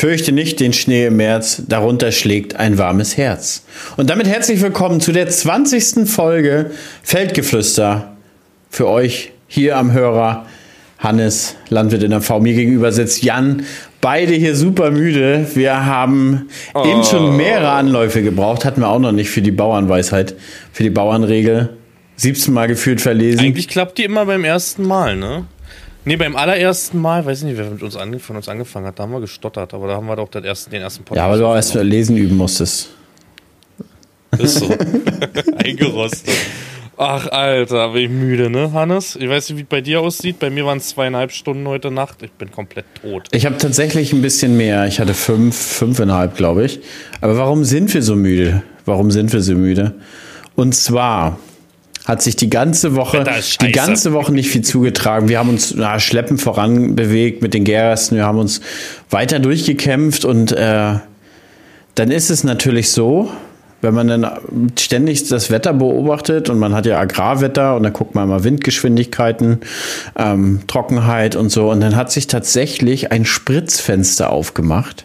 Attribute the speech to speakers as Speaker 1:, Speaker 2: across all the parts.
Speaker 1: Fürchte nicht den Schnee im März, darunter schlägt ein warmes Herz. Und damit herzlich willkommen zu der 20. Folge Feldgeflüster. Für euch hier am Hörer Hannes, Landwirt in der V. Mir gegenüber sitzt Jan. Beide hier super müde. Wir haben oh. eben schon mehrere Anläufe gebraucht. Hatten wir auch noch nicht für die Bauernweisheit, für die Bauernregel. 17 Mal gefühlt verlesen.
Speaker 2: Eigentlich klappt die immer beim ersten Mal, ne? Nee, beim allerersten Mal, weiß ich nicht, wer mit uns ange von uns angefangen hat, da haben wir gestottert, aber da haben wir doch den ersten, den ersten
Speaker 1: Podcast. Ja, aber du auch erst lesen üben musstest.
Speaker 2: Ist so. Eingerostet. Ach, Alter, bin ich müde, ne, Hannes? Ich weiß nicht, wie es bei dir aussieht. Bei mir waren es zweieinhalb Stunden heute Nacht. Ich bin komplett tot.
Speaker 1: Ich habe tatsächlich ein bisschen mehr. Ich hatte fünf, fünfeinhalb, glaube ich. Aber warum sind wir so müde? Warum sind wir so müde? Und zwar hat sich die ganze Woche, die ganze Woche nicht viel zugetragen. Wir haben uns na, schleppend voran bewegt mit den Gersten. Wir haben uns weiter durchgekämpft und äh, dann ist es natürlich so, wenn man dann ständig das Wetter beobachtet und man hat ja Agrarwetter und dann guckt man mal Windgeschwindigkeiten, ähm, Trockenheit und so und dann hat sich tatsächlich ein Spritzfenster aufgemacht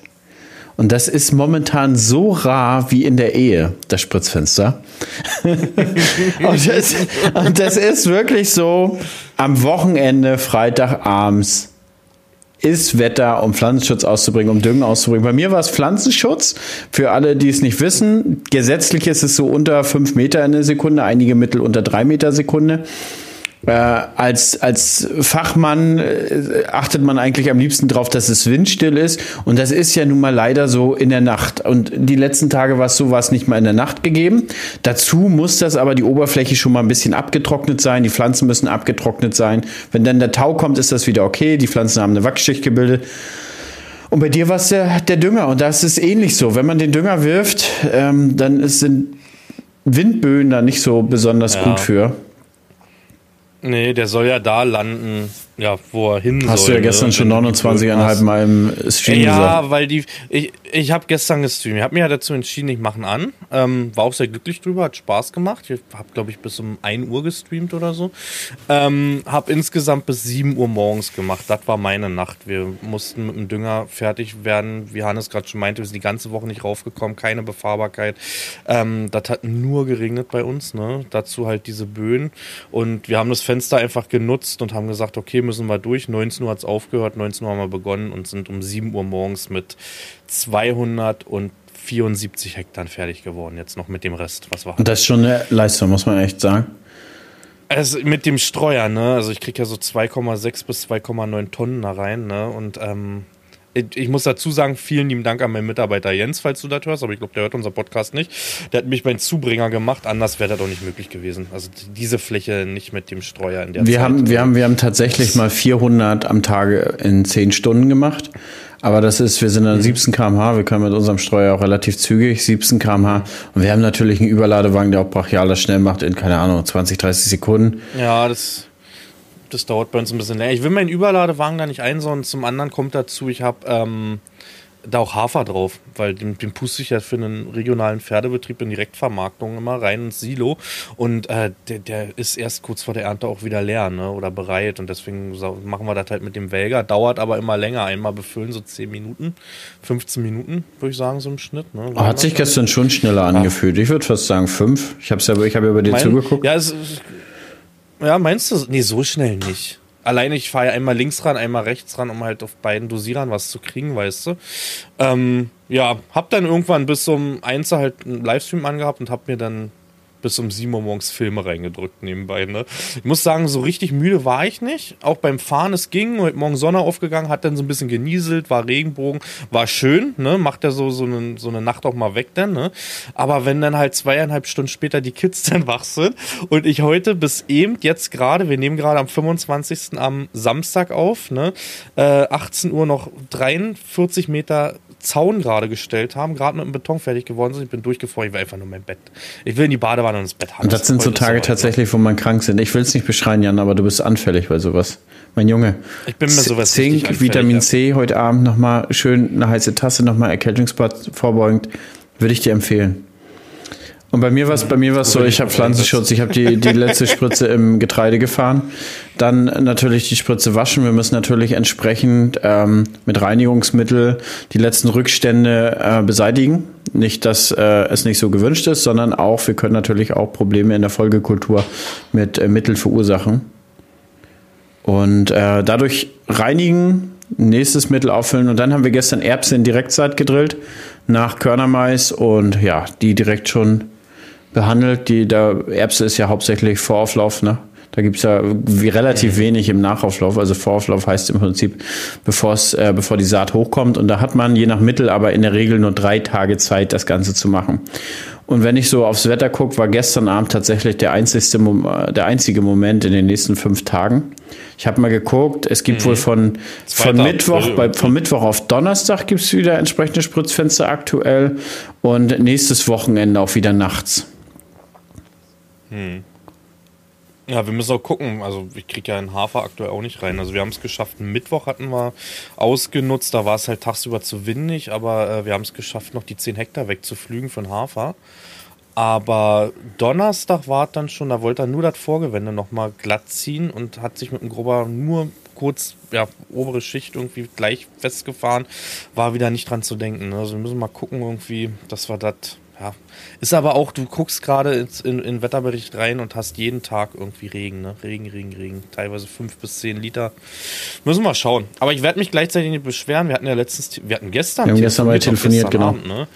Speaker 1: und das ist momentan so rar wie in der Ehe, das Spritzfenster. und, das, und, das, ist wirklich so, am Wochenende, Freitagabends, ist Wetter, um Pflanzenschutz auszubringen, um Düngen auszubringen. Bei mir war es Pflanzenschutz. Für alle, die es nicht wissen, gesetzlich ist es so unter fünf Meter in der Sekunde, einige Mittel unter drei Meter Sekunde. Äh, als, als Fachmann äh, achtet man eigentlich am liebsten darauf, dass es windstill ist. Und das ist ja nun mal leider so in der Nacht. Und die letzten Tage war es so, war es nicht mal in der Nacht gegeben. Dazu muss das aber die Oberfläche schon mal ein bisschen abgetrocknet sein. Die Pflanzen müssen abgetrocknet sein. Wenn dann der Tau kommt, ist das wieder okay. Die Pflanzen haben eine Wachsschicht gebildet. Und bei dir war es der, der Dünger. Und das ist ähnlich so. Wenn man den Dünger wirft, ähm, dann ist, sind Windböen da nicht so besonders ja. gut für.
Speaker 2: Nee, der soll ja da landen, ja, wo er hin
Speaker 1: Hast soll. Hast du ja gestern ne? schon 29,5 Mal im Stream
Speaker 2: ja, gesagt. Ja, weil die, ich, ich habe gestern gestreamt. Ich habe mich ja dazu entschieden, ich mache an. Ähm, war auch sehr glücklich drüber, hat Spaß gemacht. Ich habe, glaube ich, bis um 1 Uhr gestreamt oder so. Ähm, habe insgesamt bis 7 Uhr morgens gemacht. Das war meine Nacht. Wir mussten mit dem Dünger fertig werden. Wie Hannes gerade schon meinte, wir sind die ganze Woche nicht raufgekommen, keine Befahrbarkeit. Ähm, das hat nur geregnet bei uns. Ne? Dazu halt diese Böen. Und wir haben das Fenster einfach genutzt und haben gesagt, okay, müssen wir durch. 19 Uhr hat es aufgehört, 19 Uhr haben wir begonnen und sind um 7 Uhr morgens mit 274 Hektar fertig geworden. Jetzt noch mit dem Rest. Was war
Speaker 1: das ist schon eine Leistung, muss man echt sagen.
Speaker 2: Also mit dem Streuer, ne? Also ich kriege ja so 2,6 bis 2,9 Tonnen da rein, ne? Und ähm, ich muss dazu sagen, vielen lieben Dank an meinen Mitarbeiter Jens, falls du das hörst, aber ich glaube, der hört unser Podcast nicht. Der hat mich mein Zubringer gemacht, anders wäre das auch nicht möglich gewesen. Also diese Fläche nicht mit dem Streuer in der
Speaker 1: wir Zeit. Haben, wir, haben, wir haben tatsächlich mal 400 am Tage in 10 Stunden gemacht. Aber das ist, wir sind an 17 mhm. km/h, wir können mit unserem Streuer auch relativ zügig, 17 km/h. Und wir haben natürlich einen Überladewagen, der auch brachial das schnell macht in, keine Ahnung, 20, 30 Sekunden.
Speaker 2: Ja, das das dauert bei uns ein bisschen länger. Ich will meinen Überladewagen da nicht einsauen. Zum anderen kommt dazu, ich habe ähm, da auch Hafer drauf, weil den, den puste ich ja für einen regionalen Pferdebetrieb in Direktvermarktung immer rein ins Silo und äh, der, der ist erst kurz vor der Ernte auch wieder leer ne, oder bereit und deswegen machen wir das halt mit dem Welger. Dauert aber immer länger. Einmal befüllen so 10 Minuten, 15 Minuten, würde ich sagen, so im Schnitt. Ne?
Speaker 1: Hat sich gestern schon schneller angefühlt. Ich würde fast sagen 5. Ich habe ja, hab ja über dir zugeguckt.
Speaker 2: Ja, es, ist. Ja, meinst du? Nee, so schnell nicht. Alleine ich fahre ja einmal links ran, einmal rechts ran, um halt auf beiden Dosierern was zu kriegen, weißt du. Ähm, ja, hab dann irgendwann bis um eins halt einen Livestream angehabt und hab mir dann bis um 7 Uhr morgens Filme reingedrückt nebenbei. Ne? Ich muss sagen, so richtig müde war ich nicht. Auch beim Fahren, es ging. Heute Morgen Sonne aufgegangen, hat dann so ein bisschen genieselt, war Regenbogen, war schön. Ne? Macht ja so, so, eine, so eine Nacht auch mal weg dann. Ne? Aber wenn dann halt zweieinhalb Stunden später die Kids dann wach sind und ich heute bis eben, jetzt gerade, wir nehmen gerade am 25. am Samstag auf, ne? Äh, 18 Uhr noch 43 Meter Zaun gerade gestellt haben, gerade mit dem Beton fertig geworden sind. Ich bin durchgefroren, ich will einfach nur mein Bett. Ich will in die Badewanne und ins Bett
Speaker 1: haben. Und das sind so Tage tatsächlich, wo man krank sind. Ich will es nicht beschreien, Jan, aber du bist anfällig bei sowas. Mein Junge.
Speaker 2: Ich bin mir sowas
Speaker 1: Zink, Vitamin C heute Abend nochmal schön eine heiße Tasse, nochmal Erkältungsbad vorbeugend, würde ich dir empfehlen. Und bei mir war es bei mir war's so, ich habe Pflanzenschutz, ich habe die, die letzte Spritze im Getreide gefahren. Dann natürlich die Spritze waschen. Wir müssen natürlich entsprechend ähm, mit Reinigungsmittel die letzten Rückstände äh, beseitigen. Nicht, dass äh, es nicht so gewünscht ist, sondern auch, wir können natürlich auch Probleme in der Folgekultur mit äh, Mitteln verursachen. Und äh, dadurch reinigen, nächstes Mittel auffüllen und dann haben wir gestern Erbsen in Direktzeit gedrillt nach Körnermais und ja, die direkt schon behandelt. Die der Erbse ist ja hauptsächlich Vorauflauf, ne? Da gibt es ja relativ wenig im Nachauflauf. Also Vorauflauf heißt im Prinzip, bevor's, äh, bevor die Saat hochkommt. Und da hat man je nach Mittel aber in der Regel nur drei Tage Zeit, das Ganze zu machen. Und wenn ich so aufs Wetter gucke, war gestern Abend tatsächlich der einzigste, der einzige Moment in den nächsten fünf Tagen. Ich habe mal geguckt, es gibt mhm. wohl von, von Mittwoch, bei, von Mittwoch auf Donnerstag gibt es wieder entsprechende Spritzfenster aktuell und nächstes Wochenende auch wieder nachts.
Speaker 2: Hm. Ja, wir müssen auch gucken. Also ich kriege ja einen Hafer aktuell auch nicht rein. Also wir haben es geschafft. Mittwoch hatten wir ausgenutzt. Da war es halt tagsüber zu windig, aber äh, wir haben es geschafft, noch die 10 Hektar wegzuflügen den Hafer. Aber Donnerstag war dann schon, da wollte er nur das Vorgewände nochmal glatt ziehen und hat sich mit dem Grubber nur kurz, ja, obere Schicht irgendwie gleich festgefahren. War wieder nicht dran zu denken. Also wir müssen mal gucken irgendwie, dass wir das ja. Ist aber auch, du guckst gerade in, in Wetterbericht rein und hast jeden Tag irgendwie Regen, ne? Regen, Regen, Regen. Teilweise fünf bis zehn Liter. Müssen wir mal schauen. Aber ich werde mich gleichzeitig nicht beschweren. Wir hatten ja letztens, wir hatten gestern.
Speaker 1: Wir haben gestern mal telefoniert, genau. Abend,
Speaker 2: ne?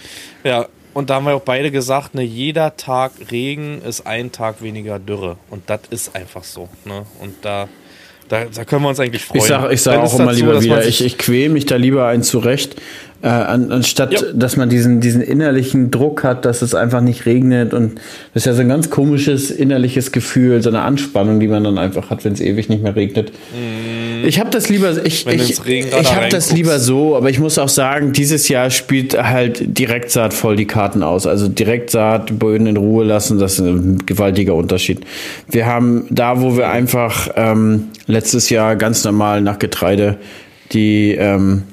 Speaker 2: Ja, und da haben wir auch beide gesagt, ne, jeder Tag Regen ist ein Tag weniger Dürre. Und das ist einfach so. Ne? Und da, da, da können wir uns eigentlich freuen.
Speaker 1: Ich sage ich sag auch immer lieber wieder, ich, ich quäle mich da lieber ein zurecht, äh, an, anstatt ja. dass man diesen, diesen innerlichen Druck hat, dass es einfach nicht regnet und das ist ja so ein ganz komisches innerliches Gefühl, so eine Anspannung, die man dann einfach hat, wenn es ewig nicht mehr regnet. Mm. Ich habe das lieber, ich, ich, ich habe das lieber so, aber ich muss auch sagen, dieses Jahr spielt halt Direktsaat voll die Karten aus. Also Direktsaat, Böden in Ruhe lassen, das ist ein gewaltiger Unterschied. Wir haben da, wo wir einfach ähm, letztes Jahr ganz normal nach Getreide die ähm,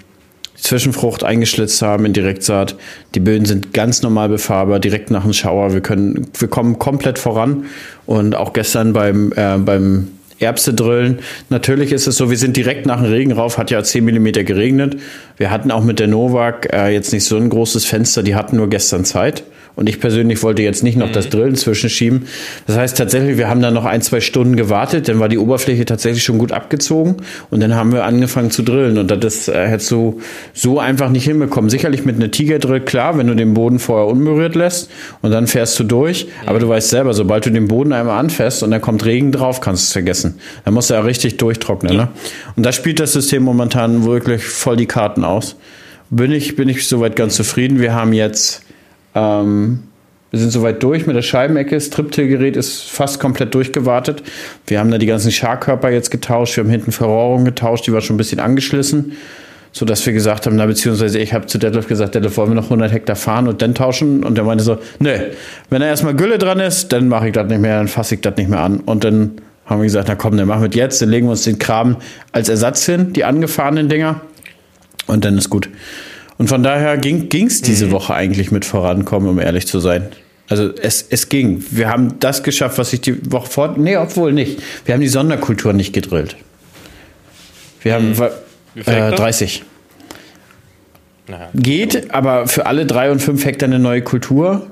Speaker 1: Zwischenfrucht eingeschlitzt haben in Direktsaat. Die Böden sind ganz normal befahrbar, direkt nach dem Schauer. Wir können, wir kommen komplett voran. Und auch gestern beim, äh, beim Erbse drillen. Natürlich ist es so, wir sind direkt nach dem Regen rauf, hat ja 10 mm geregnet. Wir hatten auch mit der Novak äh, jetzt nicht so ein großes Fenster, die hatten nur gestern Zeit. Und ich persönlich wollte jetzt nicht noch mhm. das Drillen zwischenschieben. Das heißt tatsächlich, wir haben dann noch ein, zwei Stunden gewartet, dann war die Oberfläche tatsächlich schon gut abgezogen und dann haben wir angefangen zu drillen. Und das äh, hättest du so einfach nicht hinbekommen. Sicherlich mit einer Tigerdrill, klar, wenn du den Boden vorher unberührt lässt und dann fährst du durch. Mhm. Aber du weißt selber, sobald du den Boden einmal anfährst und dann kommt Regen drauf, kannst du es vergessen. Dann musst du ja richtig durchtrocknen. Ja. Ne? Und da spielt das System momentan wirklich voll die Karten aus. Bin ich, bin ich soweit ganz zufrieden. Wir haben jetzt ähm, wir sind soweit durch mit der Scheibenecke. Das Triptil-Gerät ist fast komplett durchgewartet. Wir haben da die ganzen Scharkörper jetzt getauscht. Wir haben hinten Verrohrung getauscht. Die war schon ein bisschen angeschlissen. So dass wir gesagt haben, na, beziehungsweise ich habe zu Detlef gesagt, Detlef, wollen wir noch 100 Hektar fahren und dann tauschen? Und der meinte so, ne, wenn da erstmal Gülle dran ist, dann mache ich das nicht mehr, dann fasse ich das nicht mehr an. Und dann haben wir gesagt, na komm, dann machen wir jetzt, dann legen wir uns den Kram als Ersatz hin, die angefahrenen Dinger. Und dann ist gut. Und von daher ging es diese mhm. Woche eigentlich mit vorankommen, um ehrlich zu sein. Also es, es ging. Wir haben das geschafft, was ich die Woche vor. Nee, obwohl nicht. Wir haben die Sonderkultur nicht gedrillt. Wir haben mhm. äh, 30. Naja. Geht, aber für alle drei und fünf Hektar eine neue Kultur.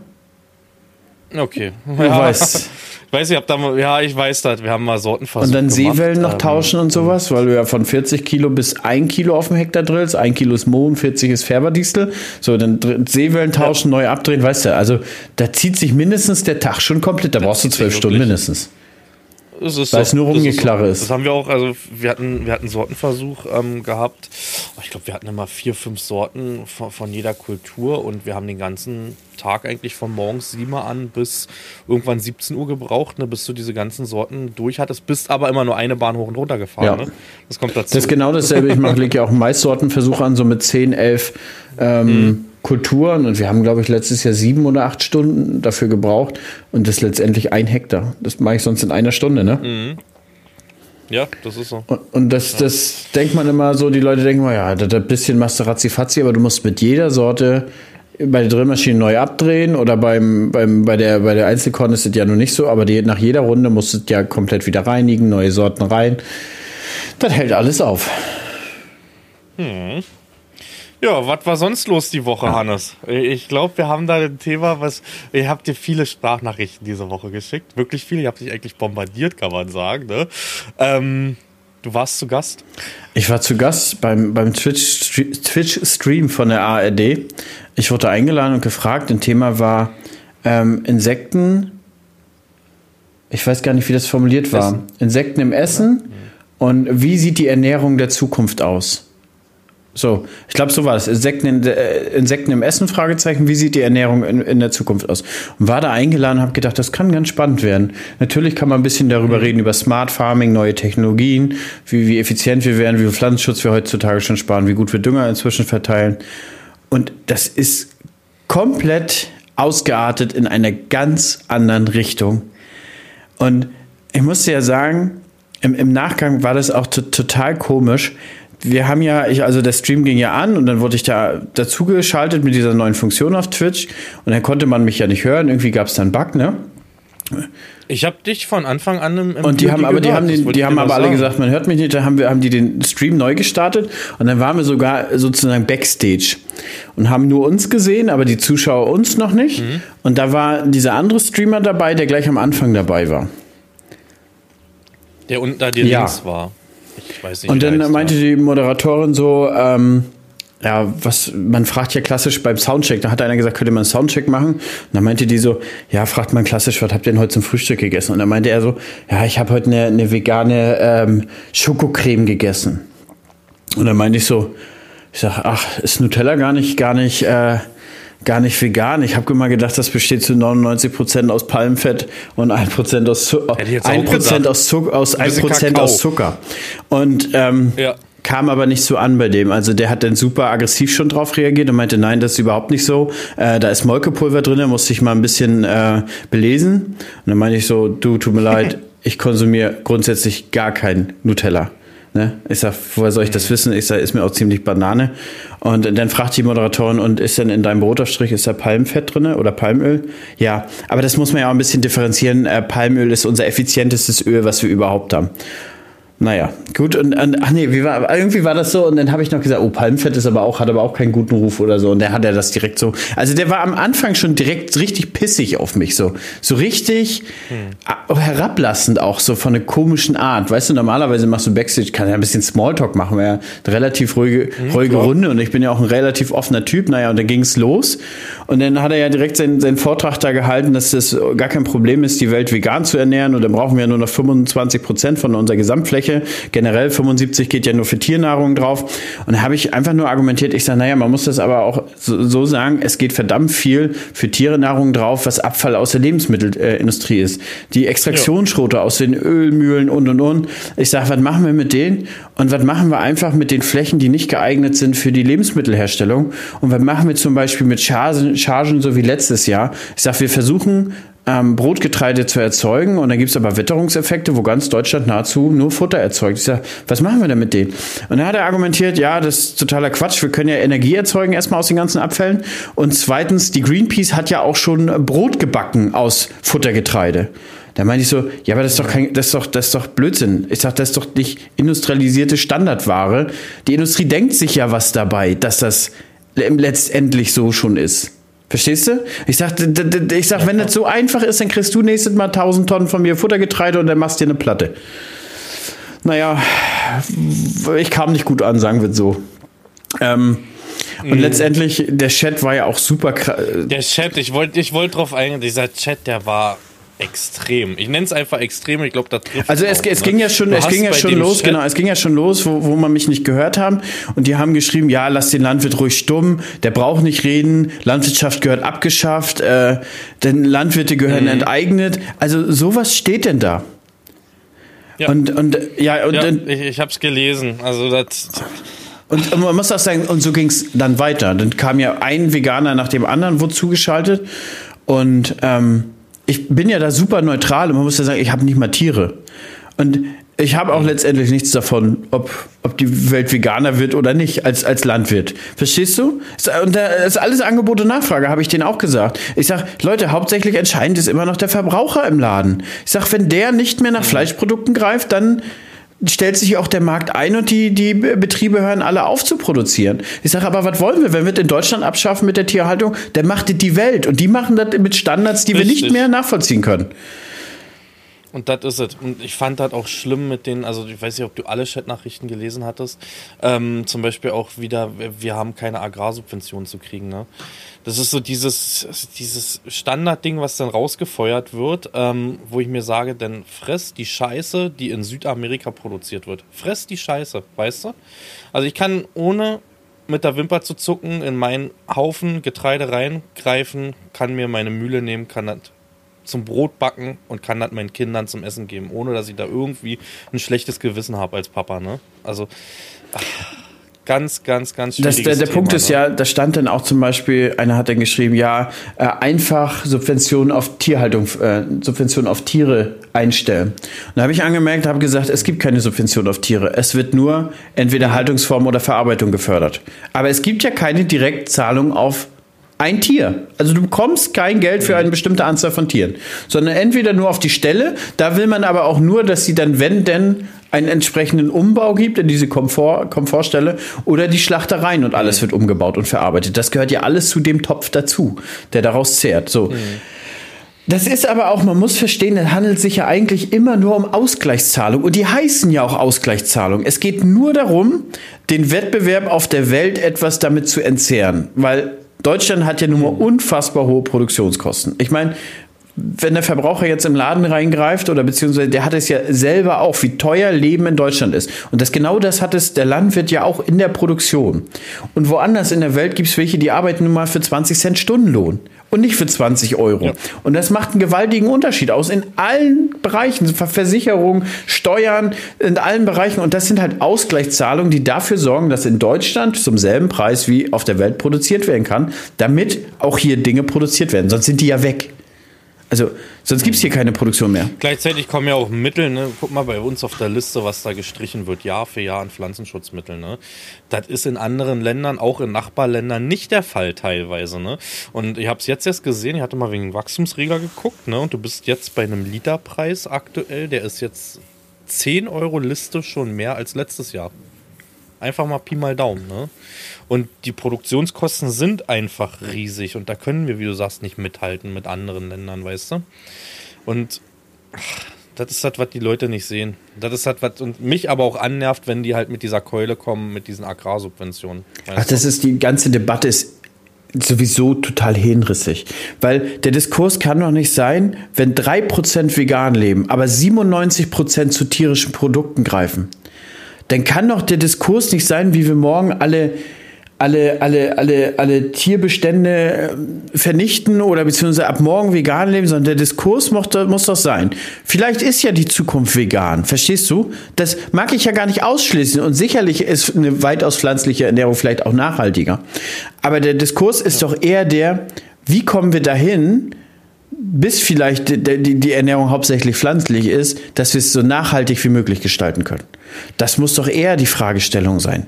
Speaker 2: Okay.
Speaker 1: Wer ja. weiß.
Speaker 2: weiß, ich hab da mal, ja, ich weiß das. Wir haben mal Sortenversuche
Speaker 1: Und dann gemacht. Seewellen noch ähm, tauschen und sowas, weil du ja von 40 Kilo bis 1 Kilo auf dem Hektar drillst. 1 Kilo ist Mohn, 40 ist Färberdistel. So, dann Seewellen tauschen, ja. neu abdrehen, weißt du. Also, da zieht sich mindestens der Tag schon komplett. Da das brauchst du zwölf Stunden mindestens.
Speaker 2: Es ist Weil es nur rumgeklare ist. Das haben wir auch, also wir hatten, wir hatten Sortenversuch ähm, gehabt. Ich glaube, wir hatten immer vier, fünf Sorten von, von, jeder Kultur und wir haben den ganzen Tag eigentlich von morgens 7 Uhr an bis irgendwann 17 Uhr gebraucht, ne, bis du diese ganzen Sorten durch hattest, bist aber immer nur eine Bahn hoch und runter gefahren. Ja. Ne?
Speaker 1: Das kommt dazu. Das ist genau dasselbe. Ich mache ja auch Maissortenversuche an, so mit 10, 11 ähm, mhm. Kulturen und wir haben, glaube ich, letztes Jahr sieben oder acht Stunden dafür gebraucht und das ist letztendlich ein Hektar. Das mache ich sonst in einer Stunde, ne? Mhm.
Speaker 2: Ja, das ist so.
Speaker 1: Und, und das, ja. das denkt man immer so, die Leute denken mal, ja, das ein bisschen machst du ratzi aber du musst mit jeder Sorte bei der Drillmaschine neu abdrehen oder beim, beim, bei, der, bei der Einzelkorn ist es ja noch nicht so, aber die, nach jeder Runde muss es ja komplett wieder reinigen, neue Sorten rein. Das hält alles auf.
Speaker 2: Hm. Ja, was war sonst los die Woche, Hannes? Ich glaube, wir haben da ein Thema, was. Ihr habt dir viele Sprachnachrichten diese Woche geschickt. Wirklich viele. Ihr habt dich eigentlich bombardiert, kann man sagen. Ne? Ähm, du warst zu Gast?
Speaker 1: Ich war zu Gast beim, beim Twitch-Stream Twitch von der ARD. Ich wurde eingeladen und gefragt. Ein Thema war ähm, Insekten. Ich weiß gar nicht, wie das formuliert war. Essen. Insekten im Essen. Und wie sieht die Ernährung der Zukunft aus? So, ich glaube, so war es. Insekten, in, äh, Insekten im Essen, Fragezeichen. Wie sieht die Ernährung in, in der Zukunft aus? Und war da eingeladen, habe gedacht, das kann ganz spannend werden. Natürlich kann man ein bisschen darüber reden, über Smart Farming, neue Technologien, wie, wie effizient wir werden, wie viel Pflanzenschutz wir heutzutage schon sparen, wie gut wir Dünger inzwischen verteilen. Und das ist komplett ausgeartet in einer ganz anderen Richtung. Und ich musste ja sagen, im, im Nachgang war das auch total komisch wir haben ja, ich, also der Stream ging ja an und dann wurde ich da dazu geschaltet mit dieser neuen Funktion auf Twitch und dann konnte man mich ja nicht hören. Irgendwie gab es dann Bug, ne?
Speaker 2: Ich habe dich von Anfang an im,
Speaker 1: im Und die haben aber, die haben, den, die haben aber alle gesagt, man hört mich nicht. Dann haben wir, haben die den Stream neu gestartet und dann waren wir sogar sozusagen Backstage und haben nur uns gesehen, aber die Zuschauer uns noch nicht. Mhm. Und da war dieser andere Streamer dabei, der gleich am Anfang dabei war.
Speaker 2: Der unten da dir ja. links war.
Speaker 1: Ich weiß nicht, und dann meinte die Moderatorin so, ähm, ja, was, man fragt ja klassisch beim Soundcheck, da hat einer gesagt, könnte man einen Soundcheck machen? Und dann meinte die so, ja, fragt man klassisch, was habt ihr denn heute zum Frühstück gegessen? Und dann meinte er so, ja, ich habe heute eine, eine vegane ähm, Schokocreme gegessen. Und dann meinte ich so, ich sag, ach, ist Nutella gar nicht, gar nicht, äh, gar nicht vegan. Ich habe immer gedacht, das besteht zu 99 Prozent aus Palmfett und 1 Prozent aus, Zu 1 Prozent aus, Zucker, aus 1 Prozent aus Zucker. Und ähm, ja. kam aber nicht so an bei dem. Also der hat dann super aggressiv schon drauf reagiert und meinte, nein, das ist überhaupt nicht so. Äh, da ist Molkepulver drin, da musste ich mal ein bisschen äh, belesen. Und dann meinte ich so, du, tut mir leid, ich konsumiere grundsätzlich gar kein Nutella. Ne? Ich sag, woher soll ich das wissen? Ich sag, ist mir auch ziemlich Banane. Und dann fragt die Moderatorin, und ist denn in deinem Brotaufstrich, ist da Palmfett drin oder Palmöl? Ja, aber das muss man ja auch ein bisschen differenzieren. Äh, Palmöl ist unser effizientestes Öl, was wir überhaupt haben. Naja, gut. Und, und ach nee, war, irgendwie war das so. Und dann habe ich noch gesagt, oh, Palmfett ist aber auch, hat aber auch keinen guten Ruf oder so. Und der hat er das direkt so. Also der war am Anfang schon direkt richtig pissig auf mich. So, so richtig hm. herablassend auch, so von einer komischen Art. Weißt du, normalerweise machst du Backstage, kann ja ein bisschen Smalltalk machen, wäre ja relativ ruhige, hm, ruhige Runde. Und ich bin ja auch ein relativ offener Typ. Naja, und dann ging es los. Und dann hat er ja direkt seinen, seinen Vortrag da gehalten, dass das gar kein Problem ist, die Welt vegan zu ernähren. Und dann brauchen wir ja nur noch 25 Prozent von unserer Gesamtfläche Fläche. Generell 75 geht ja nur für Tiernahrung drauf. Und da habe ich einfach nur argumentiert, ich sage, naja, man muss das aber auch so, so sagen, es geht verdammt viel für Tierenahrung drauf, was Abfall aus der Lebensmittelindustrie ist. Die Extraktionsschrote aus den Ölmühlen und und und. Ich sage, was machen wir mit denen? Und was machen wir einfach mit den Flächen, die nicht geeignet sind für die Lebensmittelherstellung? Und was machen wir zum Beispiel mit Chargen, Chargen so wie letztes Jahr? Ich sage, wir versuchen ähm, Brotgetreide zu erzeugen. Und dann gibt es aber Witterungseffekte, wo ganz Deutschland nahezu nur Futter erzeugt. Ich sage, was machen wir denn mit denen? Und dann hat er argumentiert, ja, das ist totaler Quatsch. Wir können ja Energie erzeugen erstmal aus den ganzen Abfällen. Und zweitens, die Greenpeace hat ja auch schon Brot gebacken aus Futtergetreide. Da meinte ich so, ja, aber das ist doch kein, das ist doch, das ist doch Blödsinn. Ich sag, das ist doch nicht industrialisierte Standardware. Die Industrie denkt sich ja was dabei, dass das letztendlich so schon ist. Verstehst du? Ich sag, ich sag, wenn das so einfach ist, dann kriegst du nächstes Mal 1000 Tonnen von mir Futtergetreide und dann machst du dir eine Platte. Naja, ich kam nicht gut an, sagen wir so. Ähm, und mm. letztendlich, der Chat war ja auch super krass.
Speaker 2: Der Chat, ich wollte ich wollt drauf eingehen, dieser Chat, der war extrem. Ich nenne es einfach extrem. Ich glaube, das
Speaker 1: trifft Also es, auch, es ne? ging ja schon, es ging ja schon los, Chat genau, es ging ja schon los, wo, wo man mich nicht gehört haben. Und die haben geschrieben, ja, lass den Landwirt ruhig stumm, der braucht nicht reden, Landwirtschaft gehört abgeschafft, äh, denn Landwirte gehören mhm. enteignet. Also sowas steht denn da.
Speaker 2: Ja. Und, und ja, und ja, ich, ich habe es gelesen. Also das.
Speaker 1: Und man muss auch sagen, und so ging es dann weiter. Dann kam ja ein Veganer nach dem anderen, wurde zugeschaltet. Und ähm, ich bin ja da super neutral und man muss ja sagen, ich habe nicht mal Tiere. Und ich habe auch letztendlich nichts davon, ob, ob die Welt veganer wird oder nicht, als, als Landwirt. Verstehst du? Und da ist alles Angebot und Nachfrage, habe ich denen auch gesagt. Ich sage, Leute, hauptsächlich entscheidend ist immer noch der Verbraucher im Laden. Ich sage, wenn der nicht mehr nach. Fleischprodukten greift, dann stellt sich auch der Markt ein und die, die Betriebe hören alle auf zu produzieren. Ich sage, aber was wollen wir, wenn wir es in Deutschland abschaffen mit der Tierhaltung? Der macht es die Welt und die machen das mit Standards, die Richtig. wir nicht mehr nachvollziehen können.
Speaker 2: Und das ist es. Und ich fand das auch schlimm mit den, also ich weiß nicht, ob du alle Chat-Nachrichten gelesen hattest. Ähm, zum Beispiel auch wieder, wir haben keine Agrarsubventionen zu kriegen. Ne? Das ist so dieses, dieses Standardding, was dann rausgefeuert wird, ähm, wo ich mir sage, dann fress die Scheiße, die in Südamerika produziert wird. Fress die Scheiße, weißt du? Also ich kann ohne mit der Wimper zu zucken in meinen Haufen Getreide reingreifen, kann mir meine Mühle nehmen, kann das zum Brot backen und kann das meinen Kindern zum Essen geben, ohne dass ich da irgendwie ein schlechtes Gewissen habe als Papa. Ne? Also ach, ganz, ganz, ganz
Speaker 1: schwierig. Der, der Thema, Punkt ist ne? ja, da stand dann auch zum Beispiel, einer hat dann geschrieben, ja, äh, einfach Subventionen auf Tierhaltung, äh, Subventionen auf Tiere einstellen. Und da habe ich angemerkt, habe gesagt, es gibt keine Subvention auf Tiere. Es wird nur entweder Haltungsform oder Verarbeitung gefördert. Aber es gibt ja keine Direktzahlung auf ein Tier. Also du bekommst kein Geld für eine bestimmte Anzahl von Tieren, sondern entweder nur auf die Stelle, da will man aber auch nur, dass sie dann, wenn denn, einen entsprechenden Umbau gibt in diese Komfort, Komfortstelle oder die Schlachtereien und alles wird umgebaut und verarbeitet. Das gehört ja alles zu dem Topf dazu, der daraus zehrt. So. Mhm. Das ist aber auch, man muss verstehen, es handelt sich ja eigentlich immer nur um Ausgleichszahlung und die heißen ja auch Ausgleichszahlung. Es geht nur darum, den Wettbewerb auf der Welt etwas damit zu entzehren, weil Deutschland hat ja nun mal unfassbar hohe Produktionskosten. Ich meine, wenn der Verbraucher jetzt im Laden reingreift oder beziehungsweise der hat es ja selber auch, wie teuer Leben in Deutschland ist. Und das genau das hat es der Landwirt ja auch in der Produktion. Und woanders in der Welt gibt es welche, die arbeiten nun mal für 20 Cent Stundenlohn und nicht für 20 Euro. Ja. Und das macht einen gewaltigen Unterschied aus in allen Bereichen, Versicherung, Steuern, in allen Bereichen. Und das sind halt Ausgleichszahlungen, die dafür sorgen, dass in Deutschland zum selben Preis wie auf der Welt produziert werden kann, damit auch hier Dinge produziert werden. Sonst sind die ja weg. Also, sonst gibt es hier keine Produktion mehr.
Speaker 2: Gleichzeitig kommen ja auch Mittel, ne? Guck mal bei uns auf der Liste, was da gestrichen wird, Jahr für Jahr an Pflanzenschutzmitteln, ne? Das ist in anderen Ländern, auch in Nachbarländern, nicht der Fall teilweise, ne? Und ich habe es jetzt erst gesehen, ich hatte mal wegen Wachstumsregler geguckt, ne? Und du bist jetzt bei einem Literpreis aktuell, der ist jetzt 10 Euro Liste schon mehr als letztes Jahr. Einfach mal Pi mal Daumen, ne? Und die Produktionskosten sind einfach riesig und da können wir, wie du sagst, nicht mithalten mit anderen Ländern, weißt du? Und ach, das ist das, was die Leute nicht sehen. Das ist das, was und mich aber auch annervt, wenn die halt mit dieser Keule kommen, mit diesen Agrarsubventionen.
Speaker 1: Ach, das ist die ganze Debatte ist sowieso total hinrissig. Weil der Diskurs kann doch nicht sein, wenn 3% vegan leben, aber 97% zu tierischen Produkten greifen. Dann kann doch der Diskurs nicht sein, wie wir morgen alle alle, alle, alle, alle Tierbestände äh, vernichten oder beziehungsweise ab morgen vegan leben, sondern der Diskurs muss, muss doch sein. Vielleicht ist ja die Zukunft vegan, verstehst du? Das mag ich ja gar nicht ausschließen und sicherlich ist eine weitaus pflanzliche Ernährung vielleicht auch nachhaltiger. Aber der Diskurs ist doch eher der, wie kommen wir dahin, bis vielleicht die, Ernährung hauptsächlich pflanzlich ist, dass wir es so nachhaltig wie möglich gestalten können. Das muss doch eher die Fragestellung sein.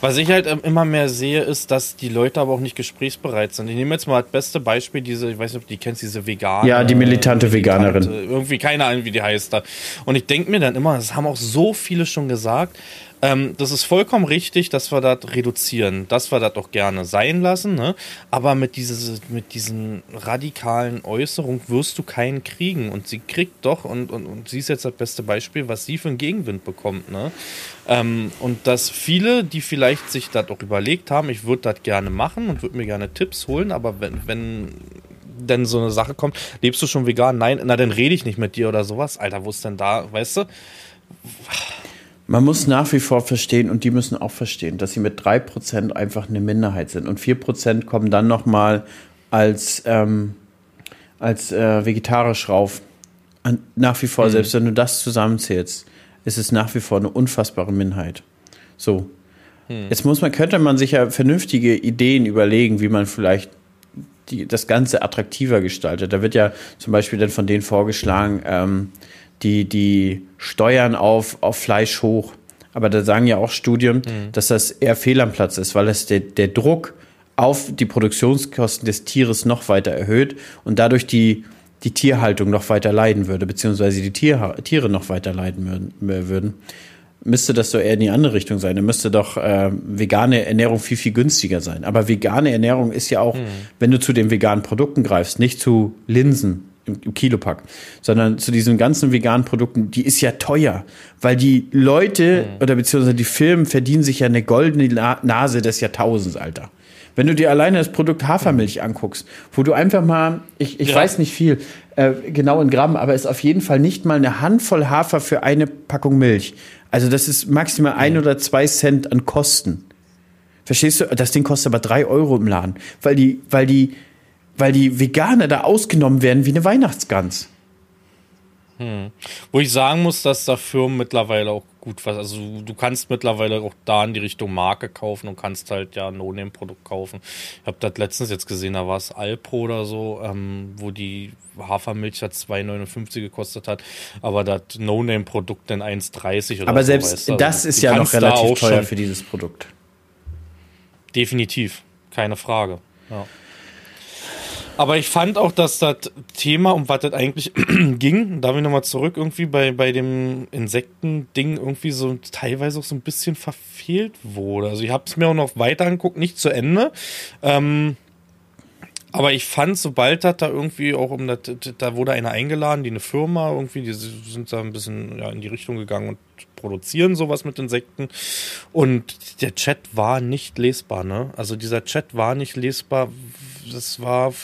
Speaker 2: Was ich halt immer mehr sehe, ist, dass die Leute aber auch nicht gesprächsbereit sind. Ich nehme jetzt mal das beste Beispiel, diese, ich weiß nicht, ob die kennst, diese Vegane.
Speaker 1: Ja, die militante, militante Veganerin.
Speaker 2: Irgendwie keine Ahnung, wie die heißt da. Und ich denke mir dann immer, das haben auch so viele schon gesagt, ähm, das ist vollkommen richtig, dass wir das reduzieren, dass wir das doch gerne sein lassen, ne? aber mit, dieses, mit diesen radikalen Äußerungen wirst du keinen kriegen. Und sie kriegt doch, und, und, und sie ist jetzt das beste Beispiel, was sie für einen Gegenwind bekommt. Ne? Ähm, und dass viele, die vielleicht sich das auch überlegt haben, ich würde das gerne machen und würde mir gerne Tipps holen, aber wenn, wenn denn so eine Sache kommt, lebst du schon vegan? Nein, na dann rede ich nicht mit dir oder sowas. Alter, wo ist denn da, weißt du?
Speaker 1: Man muss nach wie vor verstehen, und die müssen auch verstehen, dass sie mit 3% einfach eine Minderheit sind. Und 4% kommen dann nochmal als, ähm, als äh, vegetarisch rauf. Und nach wie vor, mhm. selbst wenn du das zusammenzählst, ist es nach wie vor eine unfassbare Minderheit. So. Mhm. Jetzt muss man, könnte man sich ja vernünftige Ideen überlegen, wie man vielleicht die, das Ganze attraktiver gestaltet. Da wird ja zum Beispiel dann von denen vorgeschlagen, ähm, die, die Steuern auf, auf Fleisch hoch. Aber da sagen ja auch Studien, mhm. dass das eher fehl am Platz ist, weil es der, der Druck auf die Produktionskosten des Tieres noch weiter erhöht und dadurch die, die Tierhaltung noch weiter leiden würde, beziehungsweise die Tier, Tiere noch weiter leiden würden. Müsste das so eher in die andere Richtung sein. Dann müsste doch äh, vegane Ernährung viel, viel günstiger sein. Aber vegane Ernährung ist ja auch, mhm. wenn du zu den veganen Produkten greifst, nicht zu Linsen im, im Kilopack, sondern zu diesen ganzen veganen Produkten, die ist ja teuer, weil die Leute mhm. oder beziehungsweise die Firmen verdienen sich ja eine goldene Nase des Jahrtausends, Alter. Wenn du dir alleine das Produkt Hafermilch anguckst, wo du einfach mal, ich, ich ja. weiß nicht viel äh, genau in Gramm, aber es ist auf jeden Fall nicht mal eine Handvoll Hafer für eine Packung Milch. Also das ist maximal ein mhm. oder zwei Cent an Kosten. Verstehst du? Das Ding kostet aber drei Euro im Laden, weil die, weil die, weil die Veganer da ausgenommen werden wie eine Weihnachtsgans.
Speaker 2: Hm. Wo ich sagen muss, dass da Firmen mittlerweile auch gut was, also du kannst mittlerweile auch da in die Richtung Marke kaufen und kannst halt ja ein No-Name-Produkt kaufen. Ich habe das letztens jetzt gesehen, da war es Alpro oder so, ähm, wo die Hafermilch hat 2,59 gekostet hat, aber das No-Name-Produkt dann 1,30
Speaker 1: oder Aber so, selbst weißt du? das also, ist ja noch relativ teuer für dieses Produkt.
Speaker 2: Definitiv, keine Frage. Ja. Aber ich fand auch, dass das Thema, um was das eigentlich ging, da bin ich nochmal zurück, irgendwie bei, bei dem Insekten-Ding irgendwie so teilweise auch so ein bisschen verfehlt wurde. Also ich habe es mir auch noch weiter angeguckt, nicht zu Ende. Ähm, aber ich fand, sobald das da irgendwie auch um das, da wurde einer eingeladen, die eine Firma irgendwie, die sind da ein bisschen ja, in die Richtung gegangen und produzieren sowas mit Insekten. Und der Chat war nicht lesbar, ne? Also dieser Chat war nicht lesbar. Das war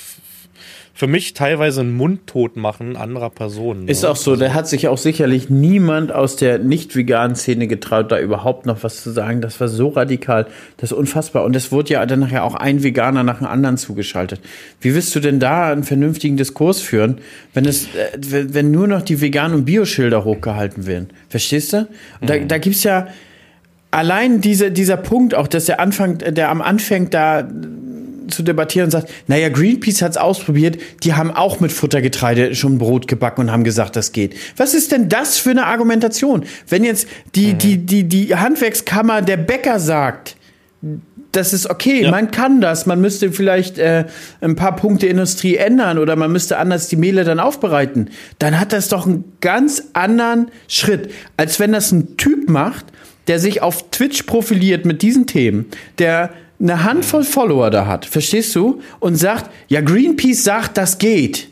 Speaker 2: für mich teilweise ein Mundtot machen anderer Personen.
Speaker 1: Ist ne? auch so, da hat sich auch sicherlich niemand aus der nicht veganen Szene getraut, da überhaupt noch was zu sagen. Das war so radikal, das ist unfassbar. Und es wurde ja dann nachher auch ein Veganer nach dem anderen zugeschaltet. Wie willst du denn da einen vernünftigen Diskurs führen, wenn es, äh, wenn nur noch die veganen und Bioschilder hochgehalten werden? Verstehst du? Und da, mhm. da gibt's ja allein diese, dieser Punkt auch, dass der Anfang, der am Anfang da zu debattieren und sagt, naja, Greenpeace hat's ausprobiert, die haben auch mit Futtergetreide schon Brot gebacken und haben gesagt, das geht. Was ist denn das für eine Argumentation? Wenn jetzt die, mhm. die, die, die Handwerkskammer der Bäcker sagt, das ist okay, ja. man kann das, man müsste vielleicht äh, ein paar Punkte Industrie ändern oder man müsste anders die Mehle dann aufbereiten, dann hat das doch einen ganz anderen Schritt, als wenn das ein Typ macht, der sich auf Twitch profiliert mit diesen Themen, der eine Handvoll Follower da hat, verstehst du? Und sagt, ja, Greenpeace sagt, das geht.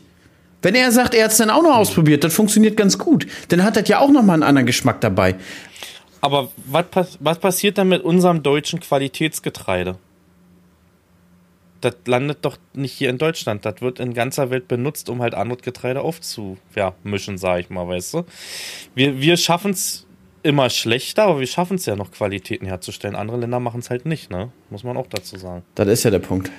Speaker 1: Wenn er sagt, er hat es dann auch noch ausprobiert, das funktioniert ganz gut, dann hat das ja auch noch mal einen anderen Geschmack dabei.
Speaker 2: Aber was, was passiert dann mit unserem deutschen Qualitätsgetreide? Das landet doch nicht hier in Deutschland. Das wird in ganzer Welt benutzt, um halt anderes Getreide aufzumischen, sag ich mal, weißt du? Wir, wir schaffen es immer schlechter, aber wir schaffen es ja noch, Qualitäten herzustellen. Andere Länder machen es halt nicht, ne? Muss man auch dazu sagen.
Speaker 1: Das ist ja der Punkt.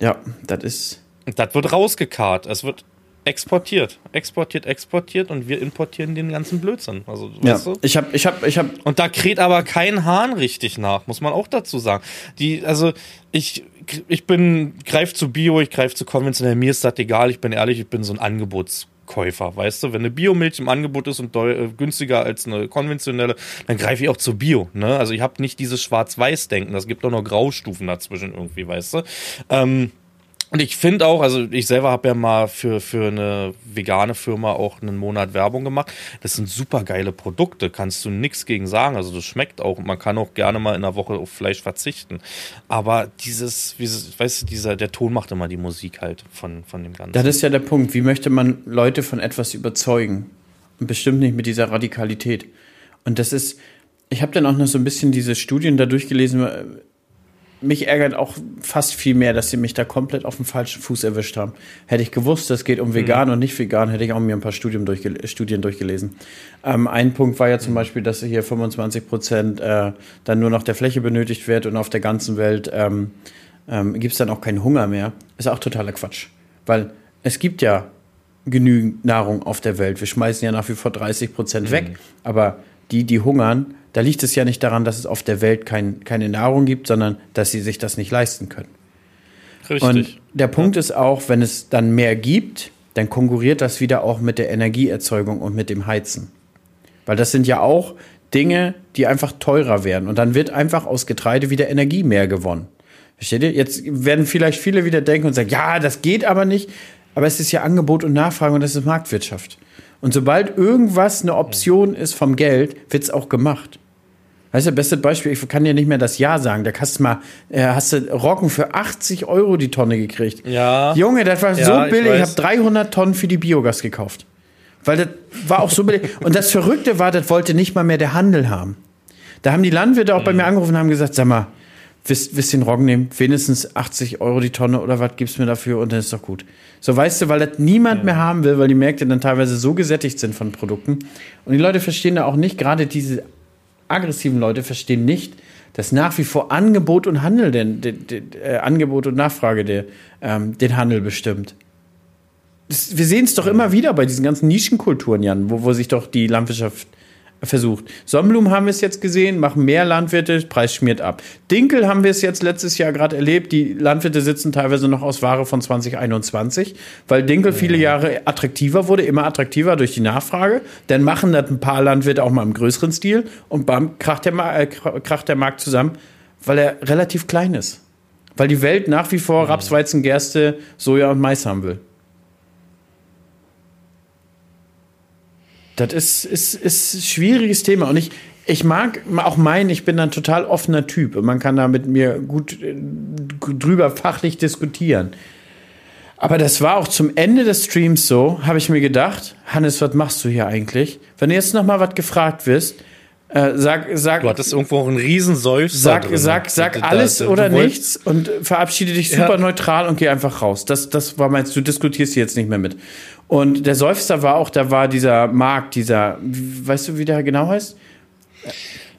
Speaker 1: Ja, das ist.
Speaker 2: Das wird rausgekarrt. Es wird exportiert, exportiert, exportiert und wir importieren den ganzen Blödsinn. Also,
Speaker 1: ja, weißt du? ich habe, ich habe, ich habe.
Speaker 2: Und da kräht aber kein Hahn richtig nach, muss man auch dazu sagen. Die, also ich, ich bin, greif zu Bio, ich greif zu konventionell. Mir ist das egal. Ich bin ehrlich, ich bin so ein Angebots Käufer, weißt du? Wenn eine Biomilch im Angebot ist und äh, günstiger als eine konventionelle, dann greife ich auch zu Bio, ne? Also ich habe nicht dieses Schwarz-Weiß-Denken, das gibt auch noch Graustufen dazwischen irgendwie, weißt du? Ähm, und ich finde auch, also ich selber habe ja mal für, für eine vegane Firma auch einen Monat Werbung gemacht. Das sind super geile Produkte, kannst du nichts gegen sagen. Also das schmeckt auch. Man kann auch gerne mal in einer Woche auf Fleisch verzichten. Aber dieses, wie, weißt du, dieser, der Ton macht immer die Musik halt von, von dem Ganzen.
Speaker 1: Das ist ja der Punkt. Wie möchte man Leute von etwas überzeugen? Und bestimmt nicht mit dieser Radikalität. Und das ist, ich habe dann auch noch so ein bisschen diese Studien da durchgelesen, mich ärgert auch fast viel mehr, dass sie mich da komplett auf dem falschen Fuß erwischt haben. Hätte ich gewusst, es geht um mhm. vegan mhm. und nicht vegan, hätte ich auch mir ein paar Studien, durchgel Studien durchgelesen. Ähm, ein Punkt war ja zum mhm. Beispiel, dass hier 25 Prozent äh, dann nur noch der Fläche benötigt wird und auf der ganzen Welt ähm, ähm, gibt es dann auch keinen Hunger mehr. Ist auch totaler Quatsch. Weil es gibt ja genügend Nahrung auf der Welt. Wir schmeißen ja nach wie vor 30 Prozent mhm. weg, aber die, die hungern, da liegt es ja nicht daran, dass es auf der Welt kein, keine Nahrung gibt, sondern dass sie sich das nicht leisten können. Richtig. Und der Punkt ja. ist auch, wenn es dann mehr gibt, dann konkurriert das wieder auch mit der Energieerzeugung und mit dem Heizen. Weil das sind ja auch Dinge, die einfach teurer werden. Und dann wird einfach aus Getreide wieder Energie mehr gewonnen. Versteht ihr? Jetzt werden vielleicht viele wieder denken und sagen, ja, das geht aber nicht. Aber es ist ja Angebot und Nachfrage und das ist Marktwirtschaft. Und sobald irgendwas eine Option ist vom Geld, wird es auch gemacht. Weißt du, beste Beispiel, ich kann dir nicht mehr das Ja sagen. Da hast du mal, äh, hast du Roggen für 80 Euro die Tonne gekriegt.
Speaker 2: Ja.
Speaker 1: Junge, das war ja, so billig. Ich, ich habe 300 Tonnen für die Biogas gekauft. Weil das war auch so billig. Und das Verrückte war, das wollte nicht mal mehr der Handel haben. Da haben die Landwirte auch mhm. bei mir angerufen und haben gesagt, sag mal, wisst, wisst den Roggen nehmen, wenigstens 80 Euro die Tonne oder was gibst mir dafür und dann ist doch gut. So weißt du, weil das niemand ja. mehr haben will, weil die Märkte dann teilweise so gesättigt sind von Produkten. Und die Leute verstehen da auch nicht, gerade diese aggressiven Leute verstehen nicht, dass nach wie vor Angebot und Handel, den, den, den äh, Angebot und Nachfrage der, ähm, den Handel bestimmt. Das, wir sehen es doch immer wieder bei diesen ganzen Nischenkulturen, Jan, wo, wo sich doch die Landwirtschaft versucht. Sonnenblumen haben wir es jetzt gesehen, machen mehr Landwirte, Preis schmiert ab. Dinkel haben wir es jetzt letztes Jahr gerade erlebt, die Landwirte sitzen teilweise noch aus Ware von 2021, weil Dinkel viele Jahre attraktiver wurde, immer attraktiver durch die Nachfrage. Dann machen das ein paar Landwirte auch mal im größeren Stil und bam, kracht der, äh, kracht der Markt zusammen, weil er relativ klein ist. Weil die Welt nach wie vor Raps, Weizen, Gerste, Soja und Mais haben will. Das ist, ist, ist ein schwieriges Thema. Und ich, ich mag auch meinen, ich bin ein total offener Typ. Und man kann da mit mir gut äh, drüber fachlich diskutieren. Aber das war auch zum Ende des Streams so, habe ich mir gedacht, Hannes, was machst du hier eigentlich? Wenn du jetzt noch mal was gefragt wirst, äh, sag, sag.
Speaker 2: Du hattest irgendwo auch einen Seufzer.
Speaker 1: Sag, drin. sag, sag da, alles da, oder nichts und verabschiede dich super ja. neutral und geh einfach raus. Das, das war meinst du diskutierst hier jetzt nicht mehr mit. Und der Seufzer war auch, da war dieser Markt, dieser, weißt du, wie der genau heißt?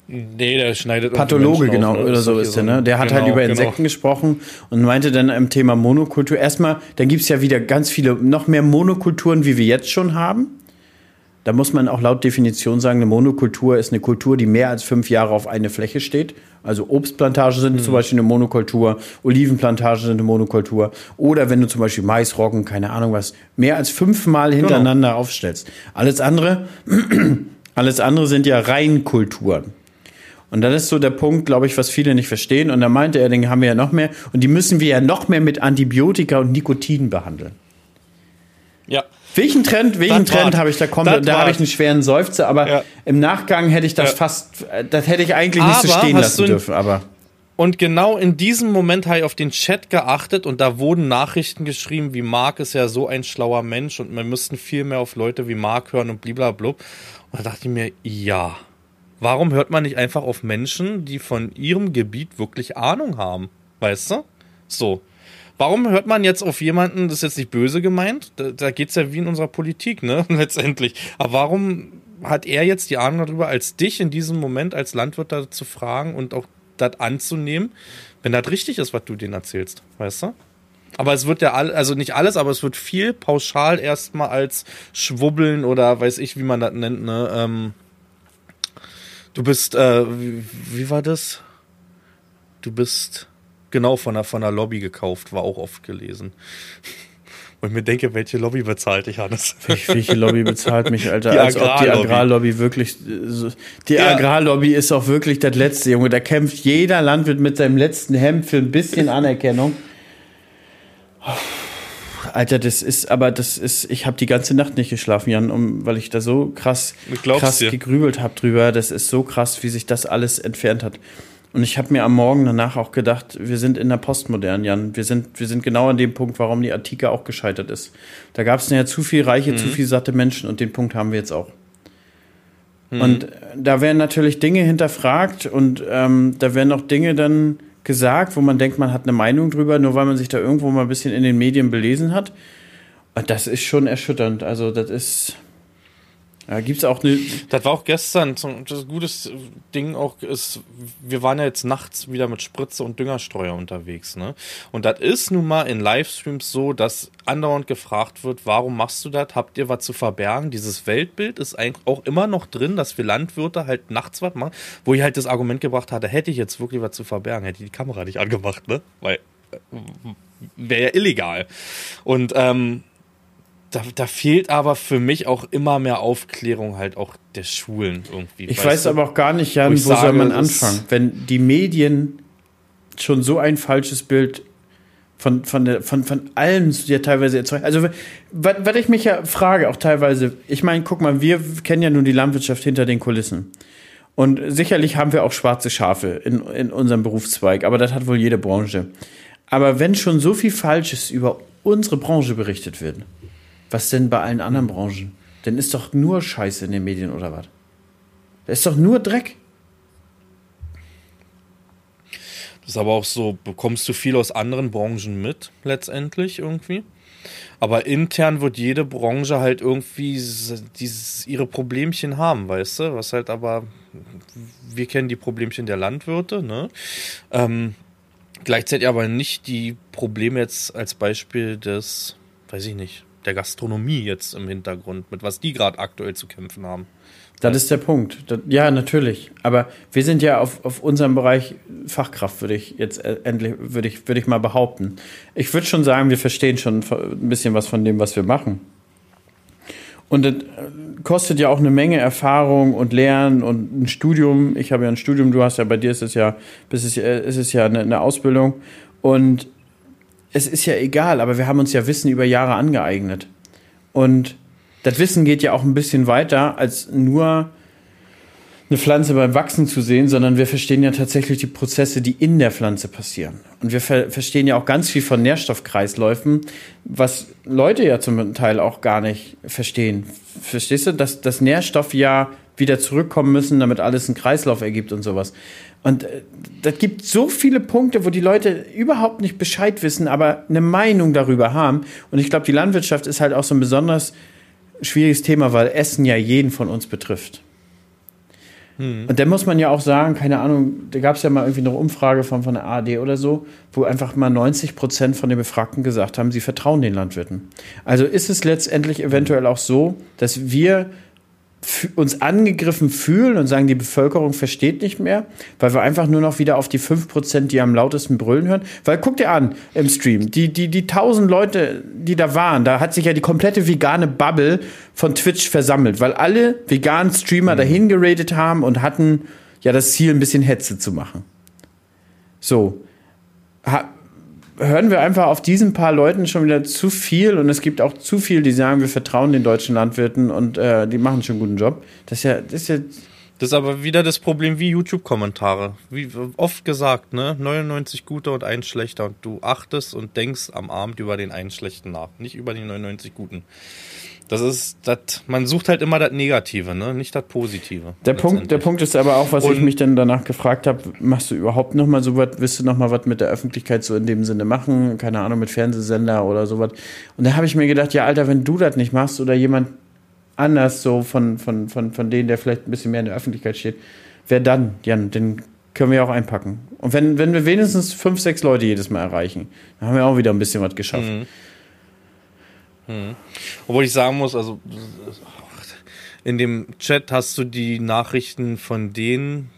Speaker 2: Nee, der schneidet
Speaker 1: Pathologe, genau, auf, ne? oder so ist der, ne? Der hat halt genau, halt über genau. Insekten genau. gesprochen und meinte dann im Thema Monokultur. Erstmal, dann gibt es ja wieder ganz viele, noch mehr Monokulturen, wie wir jetzt schon haben. Da muss man auch laut Definition sagen, eine Monokultur ist eine Kultur, die mehr als fünf Jahre auf eine Fläche steht. Also Obstplantagen sind mhm. zum Beispiel eine Monokultur, Olivenplantagen sind eine Monokultur. Oder wenn du zum Beispiel Mais, Roggen, keine Ahnung was, mehr als fünfmal genau. hintereinander genau. aufstellst. Alles andere, alles andere sind ja Reinkulturen. Und das ist so der Punkt, glaube ich, was viele nicht verstehen. Und da meinte er, den haben wir ja noch mehr. Und die müssen wir ja noch mehr mit Antibiotika und Nikotin behandeln.
Speaker 2: Ja.
Speaker 1: Welchen Trend, welchen Trend habe ich da kommt, da habe ich einen schweren Seufzer, aber ja. im Nachgang hätte ich das ja. fast, das hätte ich eigentlich nicht aber so stehen lassen dürfen, aber.
Speaker 2: Und genau in diesem Moment habe ich auf den Chat geachtet und da wurden Nachrichten geschrieben, wie Mark ist ja so ein schlauer Mensch und wir müssten viel mehr auf Leute wie Mark hören und bliblablub. Und da dachte ich mir, ja. Warum hört man nicht einfach auf Menschen, die von ihrem Gebiet wirklich Ahnung haben? Weißt du? So. Warum hört man jetzt auf jemanden, das ist jetzt nicht böse gemeint, da, da geht es ja wie in unserer Politik, ne, letztendlich. Aber warum hat er jetzt die Ahnung darüber, als dich in diesem Moment als Landwirt da zu fragen und auch das anzunehmen, wenn das richtig ist, was du denen erzählst, weißt du? Aber es wird ja all, also nicht alles, aber es wird viel pauschal erstmal als Schwubbeln oder weiß ich, wie man das nennt, ne? Ähm, du bist, äh, wie, wie war das? Du bist genau von der, von der Lobby gekauft, war auch oft gelesen. Und ich mir denke, welche Lobby bezahlt dich, Hannes?
Speaker 1: Welche Lobby bezahlt mich, Alter? Die Als ob die Agrarlobby wirklich. Die ja. Agrarlobby ist auch wirklich das letzte, Junge. Da kämpft jeder Landwirt mit seinem letzten Hemd für ein bisschen Anerkennung. Alter, das ist, aber das ist, ich habe die ganze Nacht nicht geschlafen, Jan, um, weil ich da so krass, krass dir. gegrübelt habe drüber. Das ist so krass, wie sich das alles entfernt hat. Und ich habe mir am Morgen danach auch gedacht, wir sind in der Postmodern, Jan. Wir sind, wir sind genau an dem Punkt, warum die Antike auch gescheitert ist. Da gab es ja zu viel reiche, mhm. zu viel satte Menschen und den Punkt haben wir jetzt auch. Mhm. Und da werden natürlich Dinge hinterfragt und ähm, da werden auch Dinge dann gesagt, wo man denkt, man hat eine Meinung drüber, nur weil man sich da irgendwo mal ein bisschen in den Medien belesen hat. Und das ist schon erschütternd. Also das ist ja, gibt's auch eine.
Speaker 2: Das war auch gestern so ein gutes Ding auch ist, wir waren ja jetzt nachts wieder mit Spritze und Düngerstreuer unterwegs, ne? Und das ist nun mal in Livestreams so, dass andauernd gefragt wird, warum machst du das? Habt ihr was zu verbergen? Dieses Weltbild ist eigentlich auch immer noch drin, dass wir Landwirte halt nachts was machen, wo ich halt das Argument gebracht hatte, hätte ich jetzt wirklich was zu verbergen, hätte ich die Kamera nicht angemacht, ne? Weil äh, wäre ja illegal. Und ähm, da, da fehlt aber für mich auch immer mehr Aufklärung halt auch der Schulen irgendwie.
Speaker 1: Ich weiß du? aber auch gar nicht, Jan, wo, wo sage, soll man anfangen? Wenn die Medien schon so ein falsches Bild von, von, der, von, von allem ja teilweise erzeugen. Also, was, ich mich ja frage, auch teilweise, ich meine, guck mal, wir kennen ja nun die Landwirtschaft hinter den Kulissen. Und sicherlich haben wir auch schwarze Schafe in, in unserem Berufszweig, aber das hat wohl jede Branche. Aber wenn schon so viel Falsches über unsere Branche berichtet wird, was denn bei allen anderen Branchen? Denn ist doch nur Scheiße in den Medien oder was? Da ist doch nur Dreck.
Speaker 2: Das ist aber auch so, bekommst du viel aus anderen Branchen mit, letztendlich irgendwie. Aber intern wird jede Branche halt irgendwie dieses, ihre Problemchen haben, weißt du? Was halt aber, wir kennen die Problemchen der Landwirte, ne? Ähm, gleichzeitig aber nicht die Probleme jetzt als Beispiel des, weiß ich nicht, der Gastronomie jetzt im Hintergrund, mit was die gerade aktuell zu kämpfen haben.
Speaker 1: Das ist der Punkt. Das, ja, natürlich. Aber wir sind ja auf, auf unserem Bereich Fachkraft, würde ich jetzt äh, endlich, würde ich, würde ich mal behaupten. Ich würde schon sagen, wir verstehen schon ein bisschen was von dem, was wir machen. Und das äh, kostet ja auch eine Menge Erfahrung und Lernen und ein Studium. Ich habe ja ein Studium, du hast ja, bei dir ist es ja, es, äh, ist es ja eine, eine Ausbildung. Und es ist ja egal, aber wir haben uns ja Wissen über Jahre angeeignet. Und das Wissen geht ja auch ein bisschen weiter, als nur eine Pflanze beim Wachsen zu sehen, sondern wir verstehen ja tatsächlich die Prozesse, die in der Pflanze passieren. Und wir ver verstehen ja auch ganz viel von Nährstoffkreisläufen, was Leute ja zum Teil auch gar nicht verstehen. Verstehst du, dass, dass Nährstoffe ja wieder zurückkommen müssen, damit alles einen Kreislauf ergibt und sowas. Und äh, das gibt so viele Punkte, wo die Leute überhaupt nicht Bescheid wissen, aber eine Meinung darüber haben. Und ich glaube, die Landwirtschaft ist halt auch so ein besonders schwieriges Thema, weil Essen ja jeden von uns betrifft. Hm. Und dann muss man ja auch sagen, keine Ahnung, da gab es ja mal irgendwie eine Umfrage von, von der ARD oder so, wo einfach mal 90 Prozent von den Befragten gesagt haben, sie vertrauen den Landwirten. Also ist es letztendlich eventuell auch so, dass wir uns angegriffen fühlen und sagen, die Bevölkerung versteht nicht mehr, weil wir einfach nur noch wieder auf die 5%, die am lautesten brüllen hören. Weil guck dir an im Stream, die, die, die tausend Leute, die da waren, da hat sich ja die komplette vegane Bubble von Twitch versammelt, weil alle veganen Streamer mhm. dahin geradet haben und hatten ja das Ziel, ein bisschen Hetze zu machen. So. Ha hören wir einfach auf diesen paar Leuten schon wieder zu viel und es gibt auch zu viel, die sagen, wir vertrauen den deutschen Landwirten und äh, die machen schon einen guten Job. Das ist ja, das ist ja.
Speaker 2: Das ist aber wieder das Problem wie YouTube-Kommentare. Wie oft gesagt, ne? 99 gute und ein schlechter. Und du achtest und denkst am Abend über den einen schlechten nach, nicht über die 99 guten. Das ist, das, man sucht halt immer das Negative, ne? nicht das Positive.
Speaker 1: Der Punkt, der Punkt ist aber auch, was und ich mich dann danach gefragt habe, machst du überhaupt noch mal so was, willst du noch mal was mit der Öffentlichkeit so in dem Sinne machen, keine Ahnung, mit Fernsehsender oder sowas. Und da habe ich mir gedacht, ja Alter, wenn du das nicht machst oder jemand anders so von, von, von, von denen, der vielleicht ein bisschen mehr in der Öffentlichkeit steht, wer dann, Jan, den können wir auch einpacken. Und wenn, wenn wir wenigstens fünf, sechs Leute jedes Mal erreichen, dann haben wir auch wieder ein bisschen was geschafft. Mhm.
Speaker 2: Hm. Obwohl ich sagen muss, also in dem Chat hast du die Nachrichten von denen,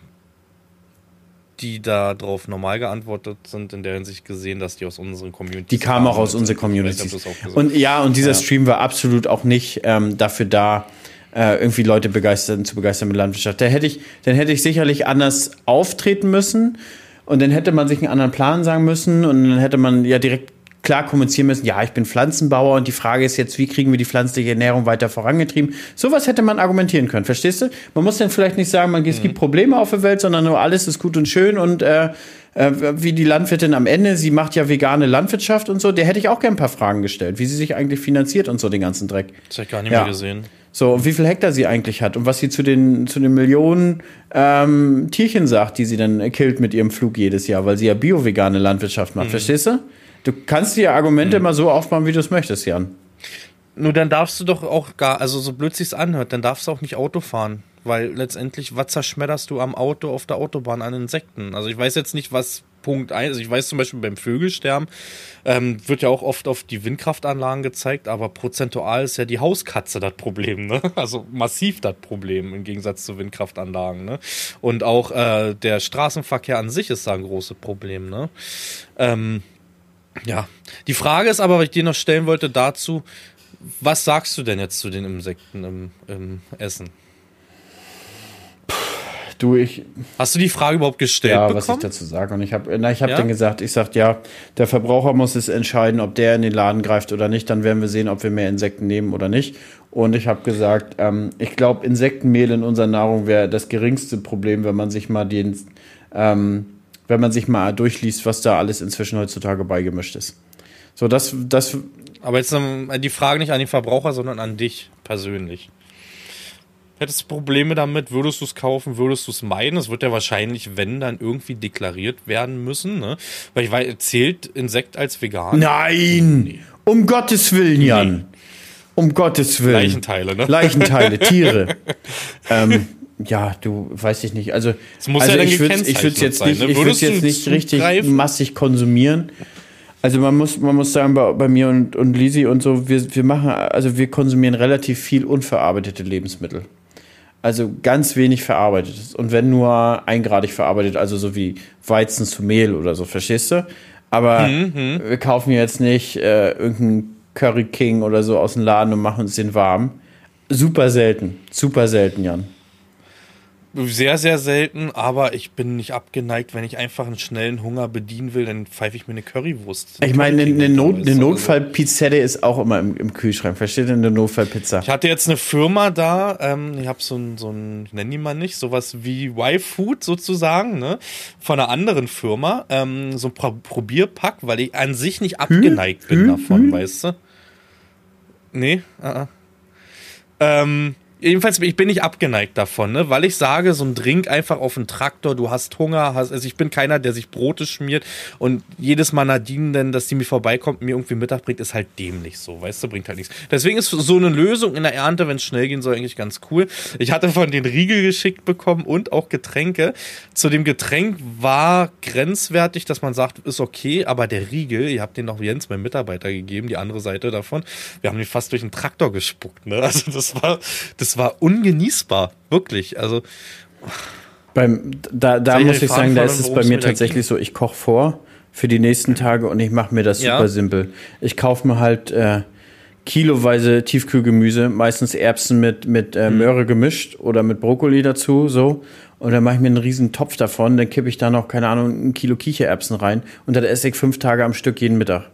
Speaker 2: die da drauf normal geantwortet sind, in der Hinsicht gesehen, dass die aus unseren Communities
Speaker 1: Die kamen auch aus unseren Communities. Und ja, und dieser ja. Stream war absolut auch nicht ähm, dafür da, äh, irgendwie Leute begeistern, zu begeistern mit Landwirtschaft. Da hätte ich, dann hätte ich sicherlich anders auftreten müssen. Und dann hätte man sich einen anderen Plan sagen müssen und dann hätte man ja direkt klar kommunizieren müssen, ja, ich bin Pflanzenbauer und die Frage ist jetzt, wie kriegen wir die pflanzliche Ernährung weiter vorangetrieben? Sowas hätte man argumentieren können, verstehst du? Man muss dann vielleicht nicht sagen, man, es gibt mhm. Probleme auf der Welt, sondern nur alles ist gut und schön und äh, äh, wie die Landwirtin am Ende, sie macht ja vegane Landwirtschaft und so, der hätte ich auch gerne ein paar Fragen gestellt, wie sie sich eigentlich finanziert und so den ganzen Dreck.
Speaker 2: Das habe ich gar nicht ja. mehr gesehen.
Speaker 1: So, und wie viel Hektar sie eigentlich hat und was sie zu den, zu den Millionen ähm, Tierchen sagt, die sie dann killt mit ihrem Flug jedes Jahr, weil sie ja bio-vegane Landwirtschaft macht, mhm. verstehst du? Du kannst die Argumente immer so aufbauen, wie du es möchtest, Jan.
Speaker 2: Nur dann darfst du doch auch gar, also so blöd sich's anhört, dann darfst du auch nicht Auto fahren. Weil letztendlich, was zerschmetterst du am Auto auf der Autobahn an Insekten? Also ich weiß jetzt nicht, was Punkt 1, also ich weiß zum Beispiel beim Vögelsterben, ähm, wird ja auch oft auf die Windkraftanlagen gezeigt, aber prozentual ist ja die Hauskatze das Problem, ne? Also massiv das Problem im Gegensatz zu Windkraftanlagen, ne? Und auch äh, der Straßenverkehr an sich ist da ein großes Problem, ne? Ähm, ja, die Frage ist aber, was ich dir noch stellen wollte dazu, was sagst du denn jetzt zu den Insekten im, im Essen?
Speaker 1: Du, ich.
Speaker 2: Hast du die Frage überhaupt gestellt?
Speaker 1: Ja,
Speaker 2: bekommen?
Speaker 1: was ich dazu sage. Und ich habe ich hab ja? dann gesagt, ich sag ja, der Verbraucher muss es entscheiden, ob der in den Laden greift oder nicht. Dann werden wir sehen, ob wir mehr Insekten nehmen oder nicht. Und ich habe gesagt, ähm, ich glaube, Insektenmehl in unserer Nahrung wäre das geringste Problem, wenn man sich mal den, ähm, wenn man sich mal durchliest, was da alles inzwischen heutzutage beigemischt ist. So, das, das.
Speaker 2: Aber jetzt ähm, die Frage nicht an den Verbraucher, sondern an dich persönlich. Hättest du Probleme damit? Würdest du es kaufen? Würdest du es meiden? Es wird ja wahrscheinlich, wenn, dann irgendwie deklariert werden müssen. Ne? Weil ich weiß, zählt Insekt als vegan?
Speaker 1: Nein! Nee. Um Gottes Willen, Jan. Nee. Um Gottes Willen.
Speaker 2: Leichenteile, ne?
Speaker 1: Leichenteile, Tiere. ähm, ja, du weiß ich nicht. Also, also ja ich würde es jetzt nicht, ne? ich würde jetzt nicht richtig greifen? massig konsumieren. Also man muss, man muss sagen, bei, bei mir und, und Lisi und so, wir, wir machen, also wir konsumieren relativ viel unverarbeitete Lebensmittel. Also ganz wenig verarbeitetes. Und wenn nur eingradig verarbeitet, also so wie Weizen zu Mehl oder so, verstehst du? Aber mhm. wir kaufen jetzt nicht äh, irgendeinen Curry King oder so aus dem Laden und machen uns den warm. Super selten, super selten, Jan.
Speaker 2: Sehr, sehr selten, aber ich bin nicht abgeneigt, wenn ich einfach einen schnellen Hunger bedienen will, dann pfeife ich mir eine Currywurst.
Speaker 1: Ich meine, eine, eine, Not, eine Notfallpizzette ist auch immer im, im, Kühlschrank. Versteht ihr? Eine Notfallpizza.
Speaker 2: Ich hatte jetzt eine Firma da, ähm, ich habe so ein, so ein, ich nenne die mal nicht, sowas wie Y-Food sozusagen, ne? Von einer anderen Firma. Ähm, so ein Pro Probierpack, weil ich an sich nicht abgeneigt hm? bin hm? davon, hm? weißt du? Nee, uh -uh. Ähm, jedenfalls, ich bin nicht abgeneigt davon, ne? weil ich sage, so ein Drink einfach auf den Traktor, du hast Hunger, hast, also ich bin keiner, der sich Brote schmiert und jedes Mal Nadine denn, dass die mir vorbeikommt und mir irgendwie Mittag bringt, ist halt dämlich so, weißt du, bringt halt nichts. Deswegen ist so eine Lösung in der Ernte, wenn es schnell gehen soll, eigentlich ganz cool. Ich hatte von den Riegel geschickt bekommen und auch Getränke. Zu dem Getränk war grenzwertig, dass man sagt, ist okay, aber der Riegel, ihr habt den noch Jens, mein Mitarbeiter, gegeben, die andere Seite davon, wir haben den fast durch den Traktor gespuckt, ne? Also das war, das war ungenießbar, wirklich. Also
Speaker 1: beim, da, da muss ich sagen, da ist es bei mir tatsächlich so, ich koche vor für die nächsten Tage und ich mache mir das ja. super simpel. Ich kaufe mir halt äh, kiloweise Tiefkühlgemüse, meistens Erbsen mit, mit äh, mhm. Möhre gemischt oder mit Brokkoli dazu, so. Und dann mache ich mir einen riesen Topf davon, dann kippe ich da noch, keine Ahnung, ein Kilo Kichererbsen rein und dann esse ich fünf Tage am Stück jeden Mittag.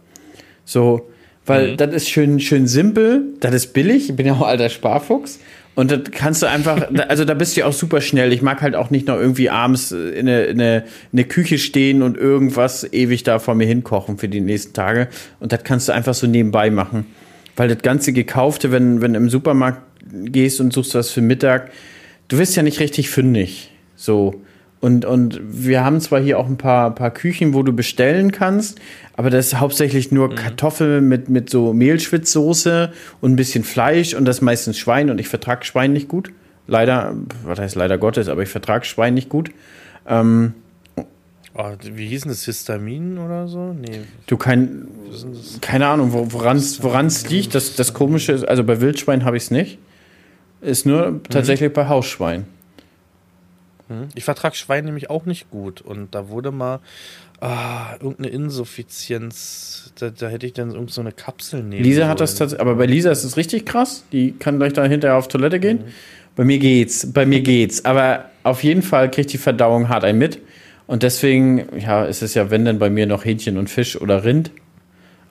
Speaker 1: So, weil mhm. das ist schön, schön simpel, das ist billig, ich bin ja auch alter Sparfuchs. Und das kannst du einfach, also da bist du ja auch super schnell. Ich mag halt auch nicht noch irgendwie abends in eine, in eine, in eine Küche stehen und irgendwas ewig da vor mir hinkochen für die nächsten Tage. Und das kannst du einfach so nebenbei machen. Weil das ganze Gekaufte, wenn, wenn du im Supermarkt gehst und suchst was für Mittag, du wirst ja nicht richtig fündig. So. Und, und wir haben zwar hier auch ein paar, paar Küchen, wo du bestellen kannst, aber das ist hauptsächlich nur mhm. Kartoffeln mit, mit so Mehlschwitzsoße und ein bisschen Fleisch und das meistens Schwein und ich vertrage Schwein nicht gut. Leider, was heißt leider Gottes, aber ich vertrage Schwein nicht gut. Ähm,
Speaker 2: oh, wie hieß denn das? Histamin oder so? Nee.
Speaker 1: Du kein, keine Ahnung, woran es liegt. Das, das Komische ist, also bei Wildschwein habe ich es nicht. Ist nur mhm. tatsächlich bei Hausschwein.
Speaker 2: Mhm. Ich vertrage Schwein nämlich auch nicht gut. Und da wurde mal ah, irgendeine Insuffizienz. Da, da hätte ich dann irgend so eine Kapsel nehmen.
Speaker 1: Lisa hat das tatsächlich, aber bei Lisa ist es richtig krass. Die kann gleich da hinterher auf Toilette gehen. Mhm. Bei mir geht's, bei mir geht's. Aber auf jeden Fall kriegt die Verdauung hart ein mit. Und deswegen, ja, ist es ja, wenn dann bei mir noch Hähnchen und Fisch oder Rind.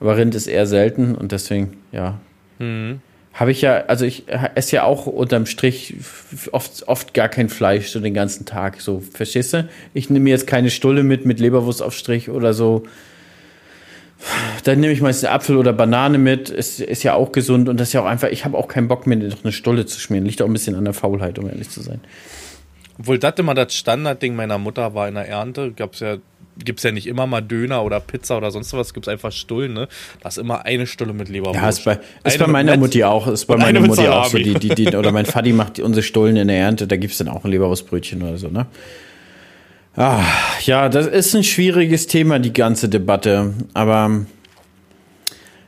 Speaker 1: Aber Rind ist eher selten und deswegen, ja. Mhm habe ich ja, also ich esse ja auch unterm Strich oft, oft gar kein Fleisch so den ganzen Tag. So, verstehst? Ich nehme jetzt keine Stulle mit, mit Leberwurst auf Strich oder so. Dann nehme ich meistens Apfel oder Banane mit. Ist, ist ja auch gesund und das ist ja auch einfach, ich habe auch keinen Bock mehr, noch eine Stulle zu schmieren. Liegt auch ein bisschen an der Faulheit, um ehrlich zu sein.
Speaker 2: Obwohl das immer das Standardding meiner Mutter war in der Ernte, gab es ja gibt es ja nicht immer mal Döner oder Pizza oder sonst was, gibt es einfach Stullen, ne? Da ist immer eine Stulle mit Leberwurst.
Speaker 1: Ja, ist bei, ist bei meiner Mutti auch, ist bei meiner Mutti auch so. Die, die, die, oder mein Vati macht unsere Stullen in der Ernte, da gibt es dann auch ein Leberwurstbrötchen oder so, ne? Ah, ja, das ist ein schwieriges Thema, die ganze Debatte. Aber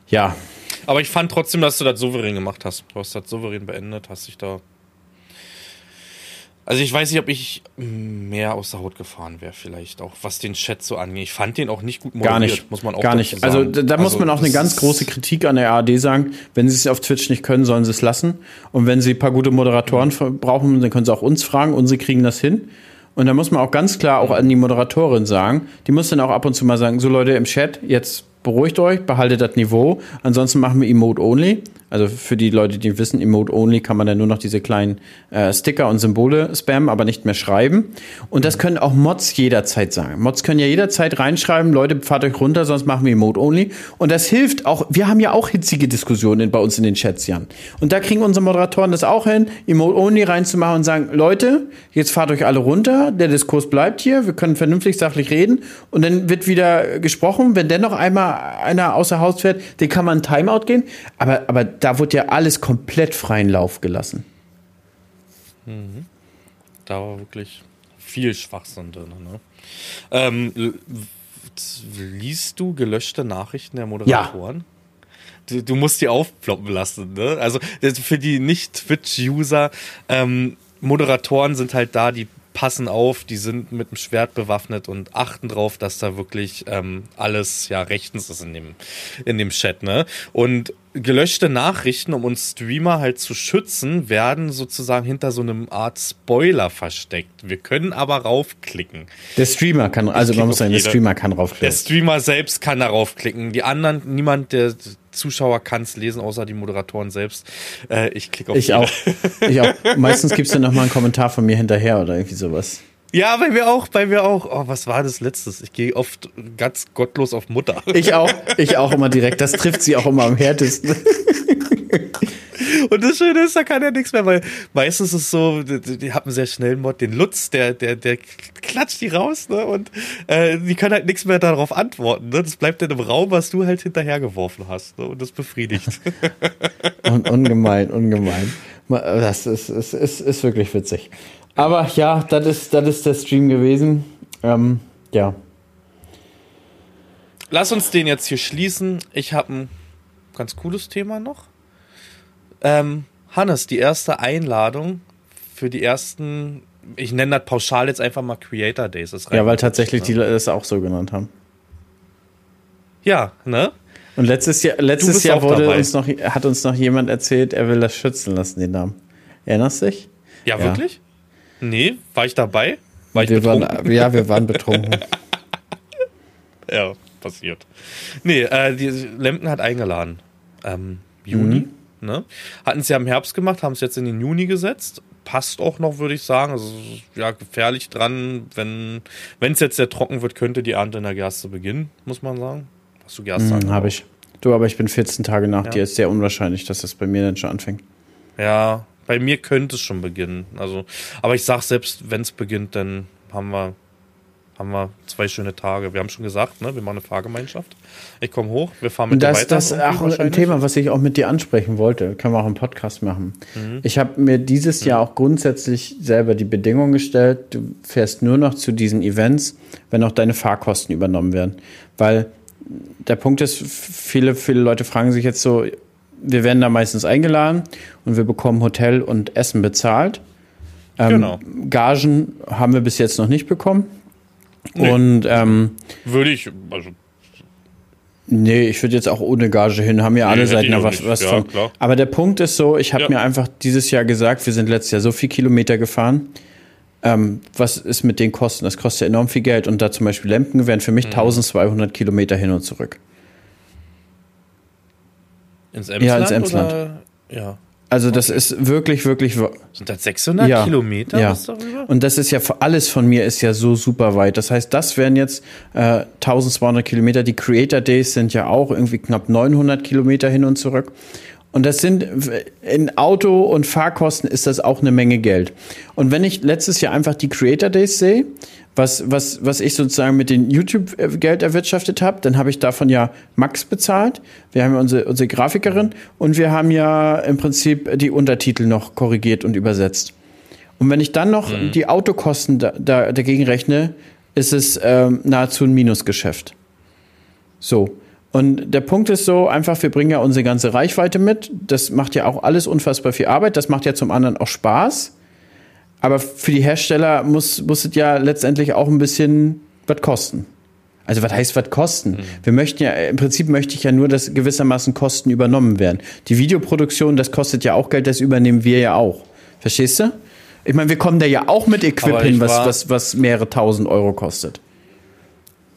Speaker 1: ja.
Speaker 2: Aber ich fand trotzdem, dass du das souverän gemacht hast. Du hast das souverän beendet, hast dich da Also ich weiß nicht, ob ich mehr aus der Haut gefahren wäre, vielleicht auch, was den Chat so angeht. Ich fand den auch nicht gut
Speaker 1: moderiert, Gar nicht, muss man auch Gar nicht. Also da, da also muss man auch eine ganz große Kritik an der ARD sagen. Wenn sie es auf Twitch nicht können, sollen sie es lassen. Und wenn sie ein paar gute Moderatoren mhm. brauchen, dann können sie auch uns fragen und sie kriegen das hin. Und da muss man auch ganz klar auch an die Moderatorin sagen, die muss dann auch ab und zu mal sagen, so Leute im Chat, jetzt beruhigt euch, behaltet das Niveau. Ansonsten machen wir Emote Only. Also für die Leute, die wissen, Emote Only kann man dann nur noch diese kleinen äh, Sticker und Symbole spammen, aber nicht mehr schreiben. Und das können auch Mods jederzeit sagen. Mods können ja jederzeit reinschreiben, Leute, fahrt euch runter, sonst machen wir Emote Only. Und das hilft auch, wir haben ja auch hitzige Diskussionen bei uns in den Chats, Jan. Und da kriegen unsere Moderatoren das auch hin, Emote Only reinzumachen und sagen, Leute, jetzt fahrt euch alle runter, der Diskurs bleibt hier, wir können vernünftig sachlich reden. Und dann wird wieder gesprochen, wenn dennoch einmal einer außer Haus fährt, den kann man Timeout gehen. Aber, aber da wurde ja alles komplett freien Lauf gelassen.
Speaker 2: Mhm. Da war wirklich viel Schwachsinn drin. Ne? Ähm, liest du gelöschte Nachrichten der Moderatoren? Ja. Du, du, musst die aufploppen lassen. Ne? Also für die Nicht-Twitch-User, ähm, Moderatoren sind halt da, die passen auf, die sind mit dem Schwert bewaffnet und achten drauf, dass da wirklich ähm, alles ja rechtens ist in dem, in dem Chat, ne? Und gelöschte Nachrichten, um uns Streamer halt zu schützen, werden sozusagen hinter so einem Art Spoiler versteckt. Wir können aber raufklicken.
Speaker 1: Der Streamer kann, also man muss sagen, der Streamer kann raufklicken.
Speaker 2: Der Streamer selbst kann da raufklicken. Die anderen, niemand der Zuschauer kann es lesen, außer die Moderatoren selbst. Äh, ich klicke auf
Speaker 1: Ich jede. auch. Ich auch. Meistens gibt es dann nochmal einen Kommentar von mir hinterher oder irgendwie sowas.
Speaker 2: Ja, bei mir auch, bei mir auch. Oh, was war das letztes? Ich gehe oft ganz gottlos auf Mutter.
Speaker 1: Ich auch, ich auch immer direkt. Das trifft sie auch immer am härtesten.
Speaker 2: Und das Schöne ist, da kann er nichts mehr, weil meistens ist es so, die, die haben sehr schnell einen Mod, den Lutz, der, der, der klatscht die raus, ne? Und äh, die können halt nichts mehr darauf antworten. Ne? Das bleibt dann im Raum, was du halt hinterhergeworfen hast. Ne? Und das befriedigt.
Speaker 1: Un ungemein, ungemein. Das ist, ist, ist, ist wirklich witzig. Aber ja, das ist, das ist der Stream gewesen. Ähm, ja.
Speaker 2: Lass uns den jetzt hier schließen. Ich habe ein ganz cooles Thema noch. Ähm, Hannes, die erste Einladung für die ersten, ich nenne das pauschal jetzt einfach mal Creator Days.
Speaker 1: ja, weil tatsächlich ne? die das auch so genannt haben.
Speaker 2: Ja, ne?
Speaker 1: Und letztes Jahr, letztes Jahr wurde uns noch, hat uns noch jemand erzählt, er will das schützen lassen, den Namen. Erinnerst du dich?
Speaker 2: Ja, ja. wirklich? Nee, war ich dabei? War ich
Speaker 1: wir waren, ja, wir waren betrunken.
Speaker 2: ja, passiert. Nee, äh, die Lemken hat eingeladen. Ähm, Juni. Mhm. Ne? Hatten sie ja im Herbst gemacht, haben es jetzt in den Juni gesetzt. Passt auch noch, würde ich sagen. Also ja, gefährlich dran. Wenn es jetzt sehr trocken wird, könnte die Ernte in der Gerste beginnen, muss man sagen.
Speaker 1: Hast du Gerste? Mhm, Habe ich. Du, aber ich bin 14 Tage nach ja. dir. Ist sehr unwahrscheinlich, dass das bei mir dann schon anfängt.
Speaker 2: Ja, bei mir könnte es schon beginnen. Also, aber ich sag selbst, wenn es beginnt, dann haben wir, haben wir zwei schöne Tage. Wir haben schon gesagt, ne, wir machen eine Fahrgemeinschaft. Ich komme hoch, wir fahren mit
Speaker 1: das, dir weiter. Das ist auch ein Thema, was ich auch mit dir ansprechen wollte. Können wir auch einen Podcast machen. Mhm. Ich habe mir dieses mhm. Jahr auch grundsätzlich selber die Bedingung gestellt, du fährst nur noch zu diesen Events, wenn auch deine Fahrkosten übernommen werden. Weil der Punkt ist, viele, viele Leute fragen sich jetzt so, wir werden da meistens eingeladen und wir bekommen Hotel und Essen bezahlt. Ähm, genau. Gagen haben wir bis jetzt noch nicht bekommen. Nee. Und ähm,
Speaker 2: würde ich, also
Speaker 1: Nee, ich würde jetzt auch ohne Gage hin, haben ja nee, alle Seiten was, was ja, von. Klar. Aber der Punkt ist so, ich habe ja. mir einfach dieses Jahr gesagt, wir sind letztes Jahr so viel Kilometer gefahren. Ähm, was ist mit den Kosten? Das kostet ja enorm viel Geld und da zum Beispiel Lemken wären für mich mhm. 1200 Kilometer hin und zurück.
Speaker 2: Ins Emsland?
Speaker 1: Ja, ins Emsland. Oder?
Speaker 2: Ja.
Speaker 1: Also das ist wirklich, wirklich.
Speaker 2: Sind das 600 ja, Kilometer?
Speaker 1: Ja. Und das ist ja alles von mir ist ja so super weit. Das heißt, das wären jetzt äh, 1200 Kilometer. Die Creator Days sind ja auch irgendwie knapp 900 Kilometer hin und zurück. Und das sind in Auto und Fahrkosten ist das auch eine Menge Geld. Und wenn ich letztes Jahr einfach die Creator Days sehe, was, was, was ich sozusagen mit dem YouTube-Geld erwirtschaftet habe, dann habe ich davon ja Max bezahlt. Wir haben ja unsere, unsere Grafikerin und wir haben ja im Prinzip die Untertitel noch korrigiert und übersetzt. Und wenn ich dann noch mhm. die Autokosten da, da, dagegen rechne, ist es ähm, nahezu ein Minusgeschäft. So. Und der Punkt ist so, einfach, wir bringen ja unsere ganze Reichweite mit. Das macht ja auch alles unfassbar viel Arbeit. Das macht ja zum anderen auch Spaß. Aber für die Hersteller muss, muss es ja letztendlich auch ein bisschen was kosten. Also was heißt was kosten? Mhm. Wir möchten ja, im Prinzip möchte ich ja nur, dass gewissermaßen Kosten übernommen werden. Die Videoproduktion, das kostet ja auch Geld, das übernehmen wir ja auch. Verstehst du? Ich meine, wir kommen da ja auch mit Equip hin, was, was, was mehrere tausend Euro kostet.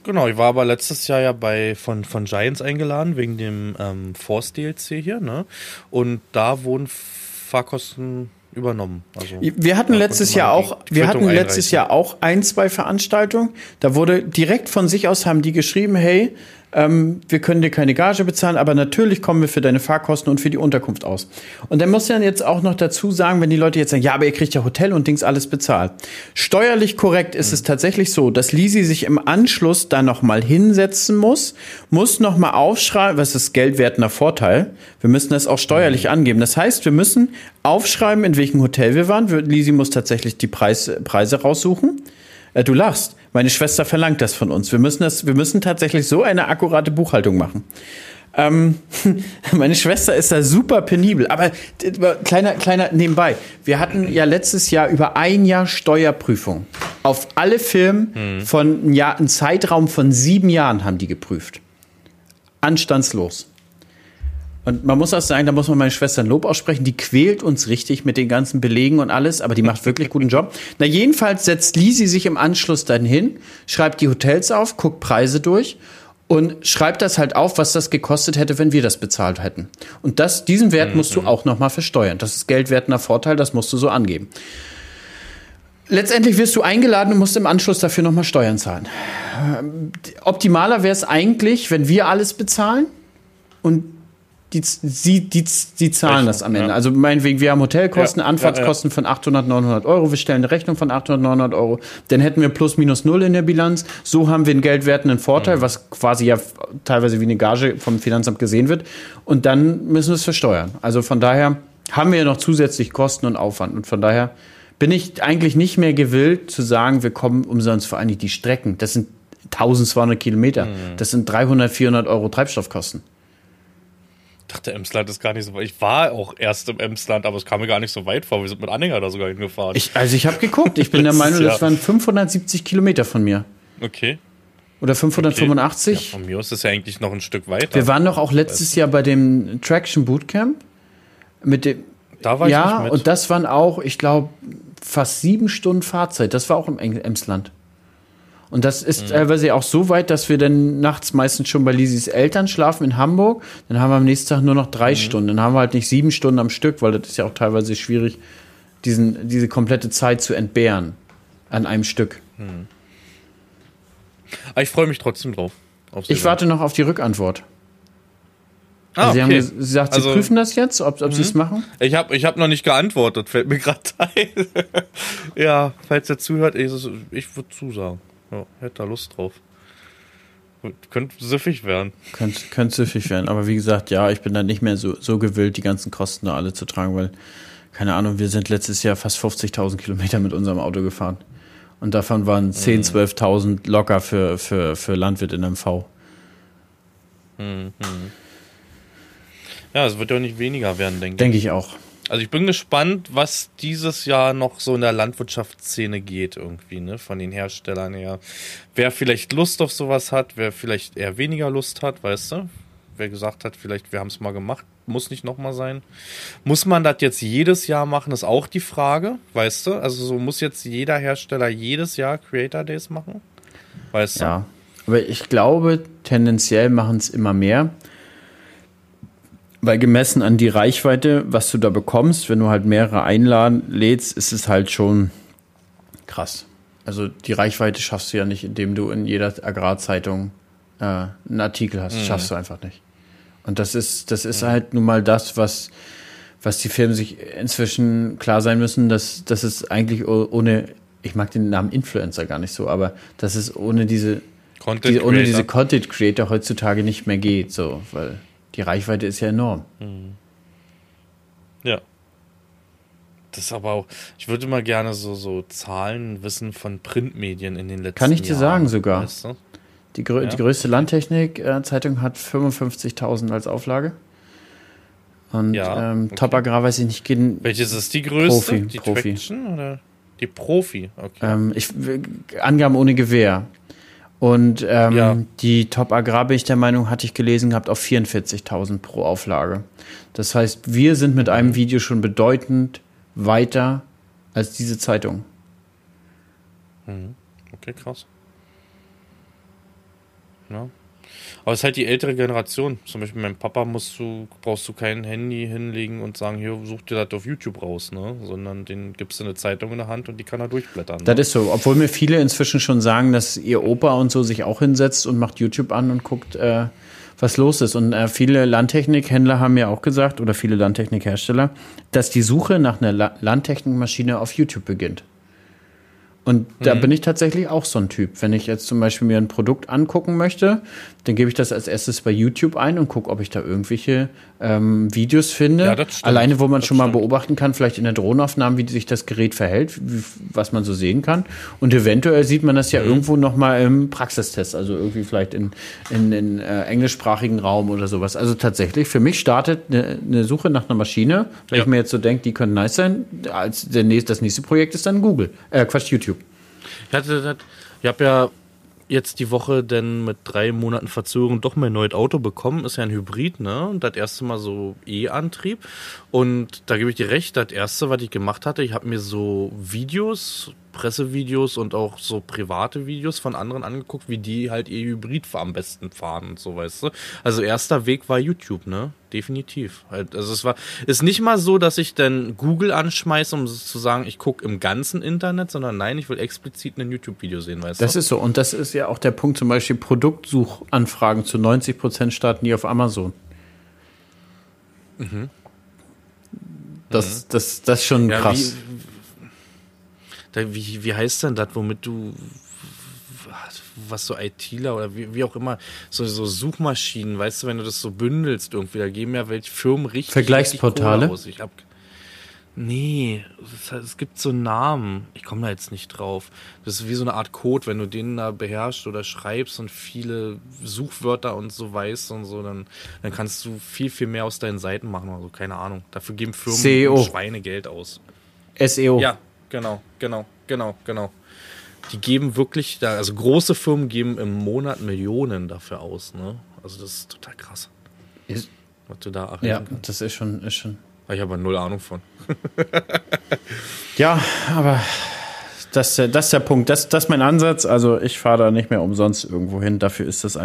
Speaker 2: Genau, ich war aber letztes Jahr ja bei von, von Giants eingeladen, wegen dem ähm, Force DLC hier, ne? Und da wurden Fahrkosten übernommen.
Speaker 1: Also, wir hatten letztes Jahr auch, wir hatten letztes Jahr auch ein, zwei Veranstaltungen. Da wurde direkt von sich aus haben die geschrieben, hey, ähm, wir können dir keine Gage bezahlen, aber natürlich kommen wir für deine Fahrkosten und für die Unterkunft aus. Und dann muss man jetzt auch noch dazu sagen, wenn die Leute jetzt sagen, ja, aber ihr kriegt ja Hotel und Dings alles bezahlt. Steuerlich korrekt ist mhm. es tatsächlich so, dass Lisi sich im Anschluss da nochmal hinsetzen muss, muss nochmal aufschreiben, was ist geldwertender Vorteil. Wir müssen das auch steuerlich mhm. angeben. Das heißt, wir müssen aufschreiben, in welchem Hotel wir waren. Lisi muss tatsächlich die Preis, Preise raussuchen. Äh, du lachst. Meine Schwester verlangt das von uns. Wir müssen das, wir müssen tatsächlich so eine akkurate Buchhaltung machen. Ähm, meine Schwester ist da super penibel. Aber kleiner, kleiner nebenbei. Wir hatten ja letztes Jahr über ein Jahr Steuerprüfung. Auf alle Firmen hm. von einem, Jahr, einem Zeitraum von sieben Jahren haben die geprüft. Anstandslos. Und man muss auch sagen, da muss man meine Schwester ein Lob aussprechen, die quält uns richtig mit den ganzen Belegen und alles, aber die macht wirklich guten Job. Na, jedenfalls setzt Lisi sich im Anschluss dann hin, schreibt die Hotels auf, guckt Preise durch und schreibt das halt auf, was das gekostet hätte, wenn wir das bezahlt hätten. Und das, diesen Wert musst du mhm. auch nochmal versteuern. Das ist geldwertender Vorteil, das musst du so angeben. Letztendlich wirst du eingeladen und musst im Anschluss dafür nochmal Steuern zahlen. Optimaler wäre es eigentlich, wenn wir alles bezahlen und die, sie, die, die zahlen Rechnung, das am Ende. Ja. Also meinetwegen, wir haben Hotelkosten, ja, Anfahrtskosten ja, von 800, 900 Euro. Wir stellen eine Rechnung von 800, 900 Euro. Dann hätten wir plus minus null in der Bilanz. So haben wir einen geldwertenden Vorteil, mhm. was quasi ja teilweise wie eine Gage vom Finanzamt gesehen wird. Und dann müssen wir es versteuern. Also von daher haben wir ja noch zusätzlich Kosten und Aufwand. Und von daher bin ich eigentlich nicht mehr gewillt zu sagen, wir kommen umsonst vor allem die Strecken. Das sind 1200 Kilometer. Mhm. Das sind 300, 400 Euro Treibstoffkosten
Speaker 2: dachte, Emsland ist gar nicht so weit. Ich war auch erst im Emsland, aber es kam mir gar nicht so weit vor. Wir sind mit Anhänger da sogar hingefahren.
Speaker 1: Ich, also ich habe geguckt. Ich bin der Meinung, das waren 570 Kilometer von mir.
Speaker 2: Okay.
Speaker 1: Oder 585. Okay.
Speaker 2: Ja, von mir ist das ja eigentlich noch ein Stück weiter.
Speaker 1: Wir waren doch auch letztes Jahr bei dem Traction Bootcamp. Mit dem,
Speaker 2: da war
Speaker 1: ja,
Speaker 2: ich nicht mit.
Speaker 1: und das waren auch, ich glaube, fast sieben Stunden Fahrzeit. Das war auch im Emsland. Und das ist mhm. teilweise auch so weit, dass wir dann nachts meistens schon bei Lisis Eltern schlafen in Hamburg. Dann haben wir am nächsten Tag nur noch drei mhm. Stunden. Dann haben wir halt nicht sieben Stunden am Stück, weil das ist ja auch teilweise schwierig, diesen, diese komplette Zeit zu entbehren an einem Stück. Mhm.
Speaker 2: Aber ich freue mich trotzdem drauf.
Speaker 1: Ich warte noch auf die Rückantwort. Ah, sie okay. haben gesagt, sie also, prüfen das jetzt, ob, ob sie es mhm. machen?
Speaker 2: Ich habe ich hab noch nicht geantwortet, fällt mir gerade ein. ja, falls er zuhört, ich, ich würde zusagen. Ja, hätte da Lust drauf. Könnte süffig werden.
Speaker 1: Könnte, könnte süffig werden. Aber wie gesagt, ja, ich bin da nicht mehr so, so gewillt, die ganzen Kosten da alle zu tragen, weil, keine Ahnung, wir sind letztes Jahr fast 50.000 Kilometer mit unserem Auto gefahren. Und davon waren 10.000, 12.000 mhm. locker für, für, für Landwirt in MV.
Speaker 2: Mhm. Ja, es wird ja nicht weniger werden, denke ich.
Speaker 1: Denke ich auch.
Speaker 2: Also ich bin gespannt, was dieses Jahr noch so in der Landwirtschaftsszene geht irgendwie, ne, von den Herstellern her. Wer vielleicht Lust auf sowas hat, wer vielleicht eher weniger Lust hat, weißt du? Wer gesagt hat, vielleicht wir haben es mal gemacht, muss nicht nochmal sein. Muss man das jetzt jedes Jahr machen, ist auch die Frage, weißt du? Also so muss jetzt jeder Hersteller jedes Jahr Creator Days machen, weißt
Speaker 1: du? Ja, aber ich glaube, tendenziell machen es immer mehr. Weil gemessen an die Reichweite, was du da bekommst, wenn du halt mehrere einladen lädst, ist es halt schon krass. Also die Reichweite schaffst du ja nicht, indem du in jeder Agrarzeitung äh, einen Artikel hast. Mhm. Schaffst du einfach nicht. Und das ist, das ist mhm. halt nun mal das, was, was die Firmen sich inzwischen klar sein müssen, dass, dass es eigentlich ohne, ich mag den Namen Influencer gar nicht so, aber dass es ohne diese, die, ohne diese Content Creator heutzutage nicht mehr geht, so, weil die Reichweite ist ja enorm. Mhm.
Speaker 2: Ja. Das ist aber auch, ich würde mal gerne so, so Zahlen wissen von Printmedien in den letzten Jahren.
Speaker 1: Kann ich dir Jahren, sagen sogar. Weißt du? die, grö ja. die größte Landtechnik-Zeitung hat 55.000 als Auflage. Und ja, ähm, okay. Top Agrar weiß ich nicht.
Speaker 2: Welches ist die größte? Profi, die
Speaker 1: Profi. Traction, oder?
Speaker 2: Die Profi,
Speaker 1: okay. Ähm, ich, Angaben ohne Gewehr. Und ähm, ja. die Top Agrar, bin ich der Meinung, hatte ich gelesen gehabt, auf 44.000 pro Auflage. Das heißt, wir sind mit einem Video schon bedeutend weiter als diese Zeitung.
Speaker 2: Mhm. Okay, krass. Ja. Aber es ist halt die ältere Generation. Zum Beispiel mein Papa musst du, brauchst du kein Handy hinlegen und sagen, hier, such dir das auf YouTube raus, ne? Sondern den gibst du eine Zeitung in der Hand und die kann er durchblättern. Ne?
Speaker 1: Das ist so. Obwohl mir viele inzwischen schon sagen, dass ihr Opa und so sich auch hinsetzt und macht YouTube an und guckt, äh, was los ist. Und äh, viele Landtechnikhändler haben ja auch gesagt, oder viele Landtechnikhersteller, dass die Suche nach einer La Landtechnikmaschine auf YouTube beginnt. Und da mhm. bin ich tatsächlich auch so ein Typ. Wenn ich jetzt zum Beispiel mir ein Produkt angucken möchte, dann gebe ich das als erstes bei YouTube ein und gucke, ob ich da irgendwelche ähm, Videos finde. Ja, Alleine, wo man das schon stimmt. mal beobachten kann, vielleicht in der Drohnenaufnahme, wie sich das Gerät verhält, wie, was man so sehen kann. Und eventuell sieht man das ja mhm. irgendwo noch mal im Praxistest, also irgendwie vielleicht in, in, in äh, englischsprachigen Raum oder sowas. Also tatsächlich, für mich startet eine, eine Suche nach einer Maschine, wenn ja. ich mir jetzt so denke, die können nice sein, als der nächste, das nächste Projekt ist dann Google, äh, Quatsch, YouTube.
Speaker 2: Ich hatte ich habe ja jetzt die Woche denn mit drei Monaten Verzögerung doch mein neues Auto bekommen. Ist ja ein Hybrid, ne? Und das erste Mal so E-Antrieb. Und da gebe ich dir recht, das erste, was ich gemacht hatte, ich habe mir so Videos Pressevideos und auch so private Videos von anderen angeguckt, wie die halt ihr Hybrid am besten fahren und so, weißt du. Also erster Weg war YouTube, ne? Definitiv. Halt, also es war, ist nicht mal so, dass ich dann Google anschmeiße, um zu sagen, ich gucke im ganzen Internet, sondern nein, ich will explizit ein YouTube-Video sehen, weißt
Speaker 1: das du. Das ist so. Und das ist ja auch der Punkt, zum Beispiel Produktsuchanfragen zu 90 Prozent starten die auf Amazon. Mhm. Das, mhm. das, das ist schon ja, krass. Wie,
Speaker 2: da, wie, wie heißt denn das, womit du was so ITler oder wie, wie auch immer, so, so Suchmaschinen, weißt du, wenn du das so bündelst irgendwie, da geben ja welche Firmen richtig.
Speaker 1: Vergleichsportale? Richtig.
Speaker 2: Ich hab, nee, es, es gibt so Namen, ich komme da jetzt nicht drauf. Das ist wie so eine Art Code, wenn du den da beherrschst oder schreibst und viele Suchwörter und so weißt und so, dann, dann kannst du viel, viel mehr aus deinen Seiten machen oder so, keine Ahnung. Dafür geben Firmen
Speaker 1: SEO.
Speaker 2: Schweinegeld aus.
Speaker 1: SEO.
Speaker 2: Ja, Genau, genau, genau, genau. Die geben wirklich, da, also große Firmen geben im Monat Millionen dafür aus, ne? Also das ist total krass.
Speaker 1: Ist, was du da Ja, kannst. das ist schon, ist schon.
Speaker 2: Ich habe null Ahnung von.
Speaker 1: ja, aber das, das ist der Punkt. Das, das ist mein Ansatz. Also ich fahre da nicht mehr umsonst irgendwo hin. Dafür ist das ein.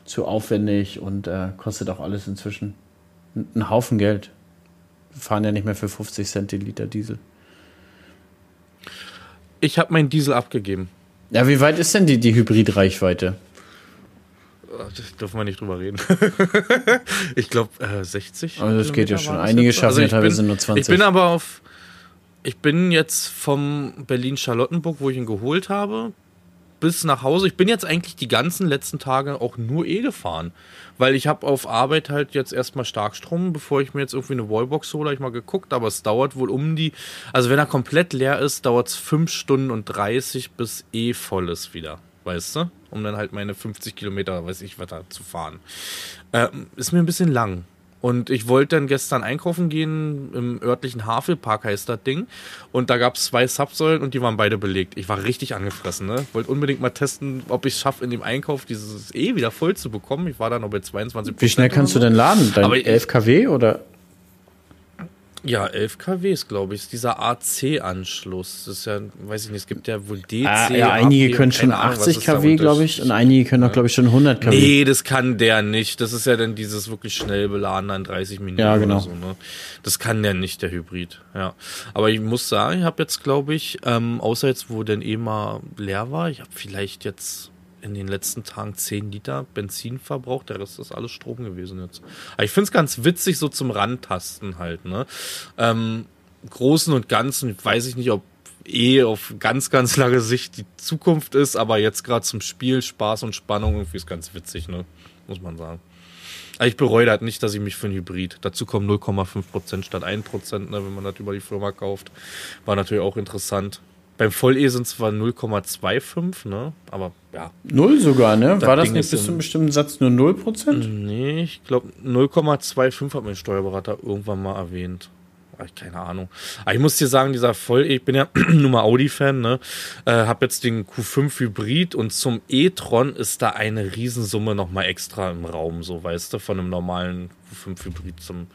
Speaker 1: zu aufwendig und äh, kostet auch alles inzwischen einen Haufen Geld. Wir fahren ja nicht mehr für 50 Cent den Liter Diesel.
Speaker 2: Ich habe meinen Diesel abgegeben.
Speaker 1: Ja, wie weit ist denn die, die Hybridreichweite?
Speaker 2: Das dürfen wir nicht drüber reden. ich glaube äh, 60.
Speaker 1: Also das geht ja schon. Einige schaffen also ja teilweise bin, nur 20.
Speaker 2: Ich bin aber auf. Ich bin jetzt vom Berlin-Charlottenburg, wo ich ihn geholt habe, bis nach Hause. Ich bin jetzt eigentlich die ganzen letzten Tage auch nur eh gefahren, weil ich habe auf Arbeit halt jetzt erstmal Starkstrom, bevor ich mir jetzt irgendwie eine Wallbox hole, habe ich mal geguckt, aber es dauert wohl um die, also wenn er komplett leer ist, dauert es 5 Stunden und 30 bis eh voll ist wieder, weißt du? Um dann halt meine 50 Kilometer, weiß ich, da zu fahren. Ähm, ist mir ein bisschen lang. Und ich wollte dann gestern einkaufen gehen, im örtlichen Havelpark heißt das Ding. Und da gab es zwei Subsäulen und die waren beide belegt. Ich war richtig angefressen, ne? Wollte unbedingt mal testen, ob ich es schaffe, in dem Einkauf dieses E wieder voll zu bekommen. Ich war da noch bei 22
Speaker 1: Wie schnell kannst du denn laden? Dein Aber 11 kW oder?
Speaker 2: Ja, 11 kW ist, glaube ich, ist dieser AC-Anschluss. Das ist ja, weiß ich nicht, es gibt ja wohl DC. Ah,
Speaker 1: ja, einige können schon 80 kW, glaube ich, und einige können auch, glaube ich, schon 100 kW.
Speaker 2: Nee, das kann der nicht. Das ist ja dann dieses wirklich schnell beladene in 30 Minuten
Speaker 1: ja, genau.
Speaker 2: oder so. Ne? Das kann der nicht, der Hybrid. Ja, aber ich muss sagen, ich habe jetzt, glaube ich, ähm, außer jetzt, wo dann eh mal leer war, ich habe vielleicht jetzt in den letzten Tagen 10 Liter Benzin verbraucht. Der Rest ist alles Strom gewesen jetzt. Aber ich finde es ganz witzig, so zum Rantasten halt. Ne? Ähm, Großen und Ganzen weiß ich nicht, ob eh auf ganz, ganz lange Sicht die Zukunft ist, aber jetzt gerade zum Spiel, Spaß und Spannung irgendwie ist ganz witzig, ne? Muss man sagen. Ich bereue halt nicht, dass ich mich für ein Hybrid. Dazu kommen 0,5% statt 1%, ne, wenn man das über die Firma kauft. War natürlich auch interessant. Beim Voll-E sind zwar 0,25, ne? Aber ja.
Speaker 1: Null sogar, ne? Das War das Ding nicht bis zu einem bestimmten Satz nur 0%?
Speaker 2: Nee, ich glaube 0,25 hat mein Steuerberater irgendwann mal erwähnt keine Ahnung. Aber ich muss dir sagen, dieser voll, ich bin ja nur mal Audi-Fan, ne? Äh, hab jetzt den Q5 Hybrid und zum e-tron ist da eine Riesensumme nochmal extra im Raum, so weißt du, von einem normalen Q5 Hybrid zum,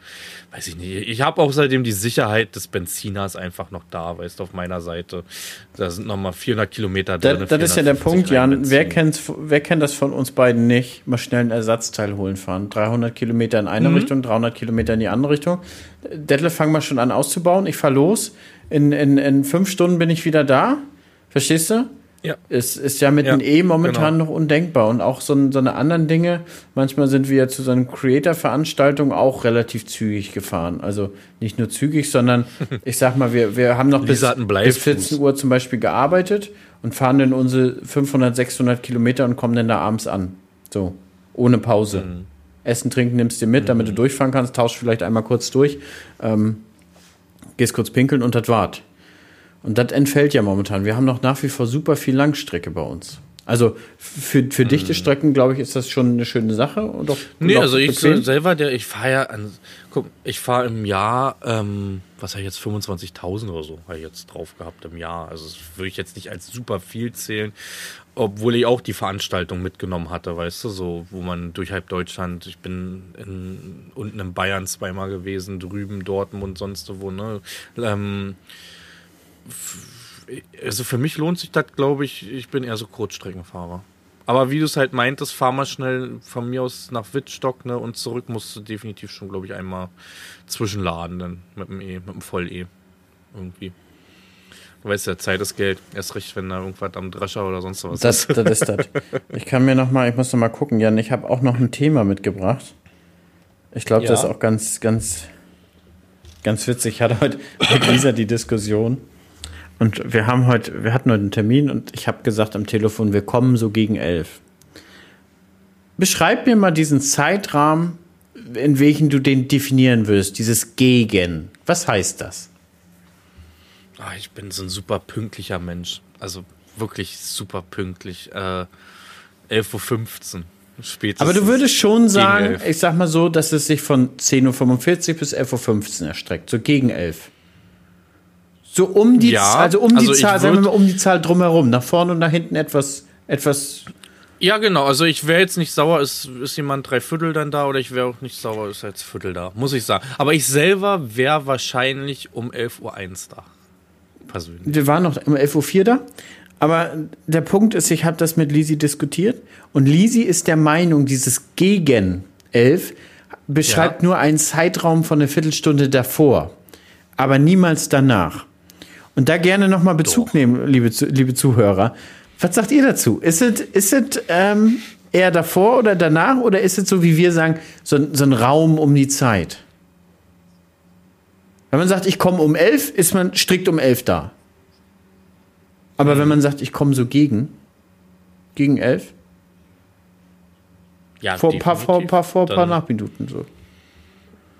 Speaker 2: weiß ich nicht. Ich habe auch seitdem die Sicherheit des Benziners einfach noch da, weißt du, auf meiner Seite. Da sind nochmal 400 Kilometer
Speaker 1: drin. Das, das ist ja der Punkt, Jan. Wer, kennt, wer kennt das von uns beiden nicht? Mal schnell ein Ersatzteil holen fahren. 300 Kilometer in eine mhm. Richtung, 300 Kilometer in die andere Richtung. Detlef, fang mal schon an auszubauen. Ich fahr los. In, in, in fünf Stunden bin ich wieder da. Verstehst du? Ja. Es ist ja mit ja, E momentan genau. noch undenkbar. Und auch so, so eine anderen Dinge. Manchmal sind wir zu so einer Creator-Veranstaltung auch relativ zügig gefahren. Also nicht nur zügig, sondern ich sag mal, wir, wir haben noch bis, bis 14 Uhr zum Beispiel gearbeitet und fahren dann unsere 500, 600 Kilometer und kommen dann da abends an. So, ohne Pause. Mhm. Essen, trinken nimmst du dir mit, mhm. damit du durchfahren kannst, tauschst vielleicht einmal kurz durch, ähm, gehst kurz pinkeln und das wart. Und das entfällt ja momentan. Wir haben noch nach wie vor super viel Langstrecke bei uns. Also für, für mhm. dichte Strecken, glaube ich, ist das schon eine schöne Sache. Und auch,
Speaker 2: nee, also ich bequem. selber, der, ich fahre ja an, guck, ich fahre im Jahr, ähm, was habe ich jetzt, 25.000 oder so, habe ich jetzt drauf gehabt im Jahr. Also das würde ich jetzt nicht als super viel zählen, obwohl ich auch die Veranstaltung mitgenommen hatte, weißt du, so, wo man durch halb Deutschland, ich bin in, unten in Bayern zweimal gewesen, drüben, Dortmund, sonst wo, ne, ähm, also für mich lohnt sich das, glaube ich, ich bin eher so Kurzstreckenfahrer. Aber wie du es halt meintest, fahr mal schnell von mir aus nach Wittstock ne, und zurück musst du definitiv schon, glaube ich, einmal zwischenladen dann mit dem E, mit dem Voll-E. Irgendwie. Du weißt ja, Zeit ist Geld. Erst recht, wenn da irgendwas am Drescher oder sonst was
Speaker 1: das, ist. Das ist das. Ich kann mir noch mal, ich muss noch mal gucken, Jan, ich habe auch noch ein Thema mitgebracht. Ich glaube, ja. das ist auch ganz, ganz, ganz witzig. Ich hatte heute mit Lisa die Diskussion. Und wir haben heute, wir hatten heute einen Termin und ich habe gesagt am Telefon, wir kommen so gegen elf. Beschreib mir mal diesen Zeitrahmen, in welchen du den definieren würdest, dieses Gegen. Was heißt das?
Speaker 2: Ach, ich bin so ein super pünktlicher Mensch. Also wirklich super pünktlich. Äh, 11.15 Uhr. Spätestens
Speaker 1: Aber du würdest schon sagen, ich sag mal so, dass es sich von 10.45 Uhr bis 11.15 Uhr erstreckt, so gegen 11. So um die, ja, also um die also Zahl, sagen wir mal um die Zahl drumherum, nach vorne und nach hinten etwas, etwas.
Speaker 2: Ja, genau. Also ich wäre jetzt nicht sauer, ist, ist jemand drei Viertel dann da oder ich wäre auch nicht sauer, ist jetzt Viertel da, muss ich sagen. Aber ich selber wäre wahrscheinlich um 11.01 Uhr da.
Speaker 1: Persönlich. Wir waren noch um 11.04 Uhr da. Aber der Punkt ist, ich habe das mit Lisi diskutiert und Lisi ist der Meinung, dieses gegen 11 beschreibt ja. nur einen Zeitraum von einer Viertelstunde davor, aber niemals danach. Und da gerne nochmal Bezug Doch. nehmen, liebe, liebe Zuhörer. Was sagt ihr dazu? Ist es ist es, ähm, eher davor oder danach oder ist es so, wie wir sagen, so, so ein Raum um die Zeit? Wenn man sagt, ich komme um elf, ist man strikt um elf da. Aber wenn man sagt, ich komme so gegen, gegen elf, ja, vor ein paar, vor, paar, vor, paar Nachminuten so.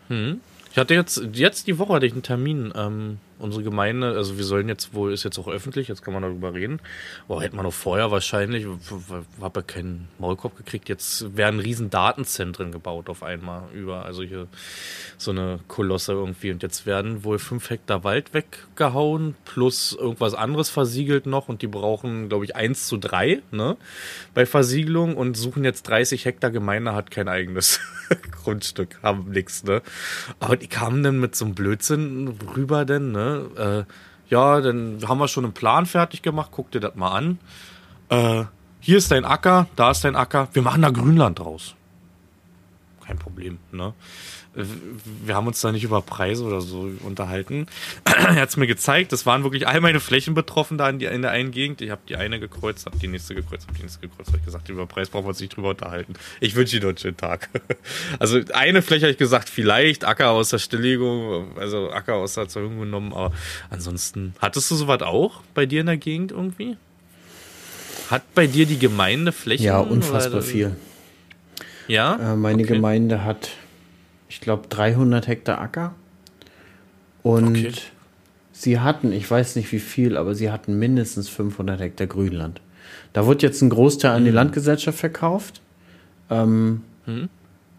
Speaker 2: Hm. Ich hatte jetzt, jetzt die Woche hatte ich einen Termin ähm, unsere Gemeinde, also wir sollen jetzt wohl, ist jetzt auch öffentlich, jetzt kann man darüber reden. Aber hätte man noch vorher wahrscheinlich, habe ja keinen Maulkorb gekriegt, jetzt werden riesen Datenzentren gebaut auf einmal über, also hier so eine Kolosse irgendwie. Und jetzt werden wohl fünf Hektar Wald weggehauen, plus irgendwas anderes versiegelt noch und die brauchen, glaube ich, eins zu drei, ne, bei Versiegelung und suchen jetzt 30 Hektar Gemeinde, hat kein eigenes Grundstück, haben nichts, ne. Aber die kamen dann mit so einem Blödsinn rüber denn, ne, äh, ja, dann haben wir schon einen Plan fertig gemacht, guck dir das mal an. Äh, hier ist dein Acker, da ist dein Acker, wir machen da Grünland draus. Kein Problem, ne? Wir haben uns da nicht über Preise oder so unterhalten. er hat es mir gezeigt, es waren wirklich all meine Flächen betroffen da in, die, in der einen Gegend. Ich habe die eine gekreuzt, habe die nächste gekreuzt, habe die nächste gekreuzt. Habe ich gesagt, über Preis brauchen wir uns nicht drüber unterhalten. Ich wünsche Ihnen einen schönen Tag. also eine Fläche habe ich gesagt, vielleicht Acker aus der Stilllegung, also Acker aus der Erzeugung genommen, aber ansonsten, hattest du sowas auch bei dir in der Gegend irgendwie? Hat bei dir die Gemeinde Flächen?
Speaker 1: Ja, unfassbar viel.
Speaker 2: Ja?
Speaker 1: Äh, meine okay. Gemeinde hat ich glaube, 300 Hektar Acker. Und okay. sie hatten, ich weiß nicht wie viel, aber sie hatten mindestens 500 Hektar Grünland. Da wird jetzt ein Großteil an die mhm. Landgesellschaft verkauft. Ähm, mhm.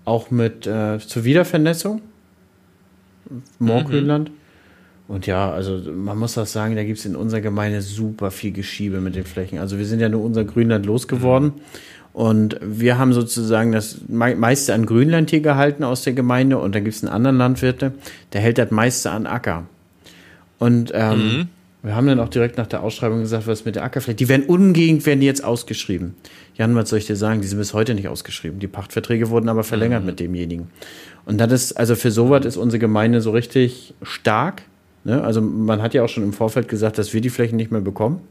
Speaker 1: Auch mit äh, zur Wiedervernässung. Moorgrünland. Mhm. Und ja, also man muss auch sagen, da gibt es in unserer Gemeinde super viel Geschiebe mit den Flächen. Also wir sind ja nur unser Grünland losgeworden. Mhm. Und wir haben sozusagen das meiste an Grünland hier gehalten aus der Gemeinde und dann gibt es einen anderen Landwirte, der hält das meiste an Acker. Und ähm, mhm. wir haben dann auch direkt nach der Ausschreibung gesagt, was mit der Ackerfläche. Die werden umgehend werden die jetzt ausgeschrieben. Jan, was soll ich dir sagen? Die sind bis heute nicht ausgeschrieben. Die Pachtverträge wurden aber verlängert mhm. mit demjenigen. Und das ist, also für sowas ist unsere Gemeinde so richtig stark. Ne? Also man hat ja auch schon im Vorfeld gesagt, dass wir die Flächen nicht mehr bekommen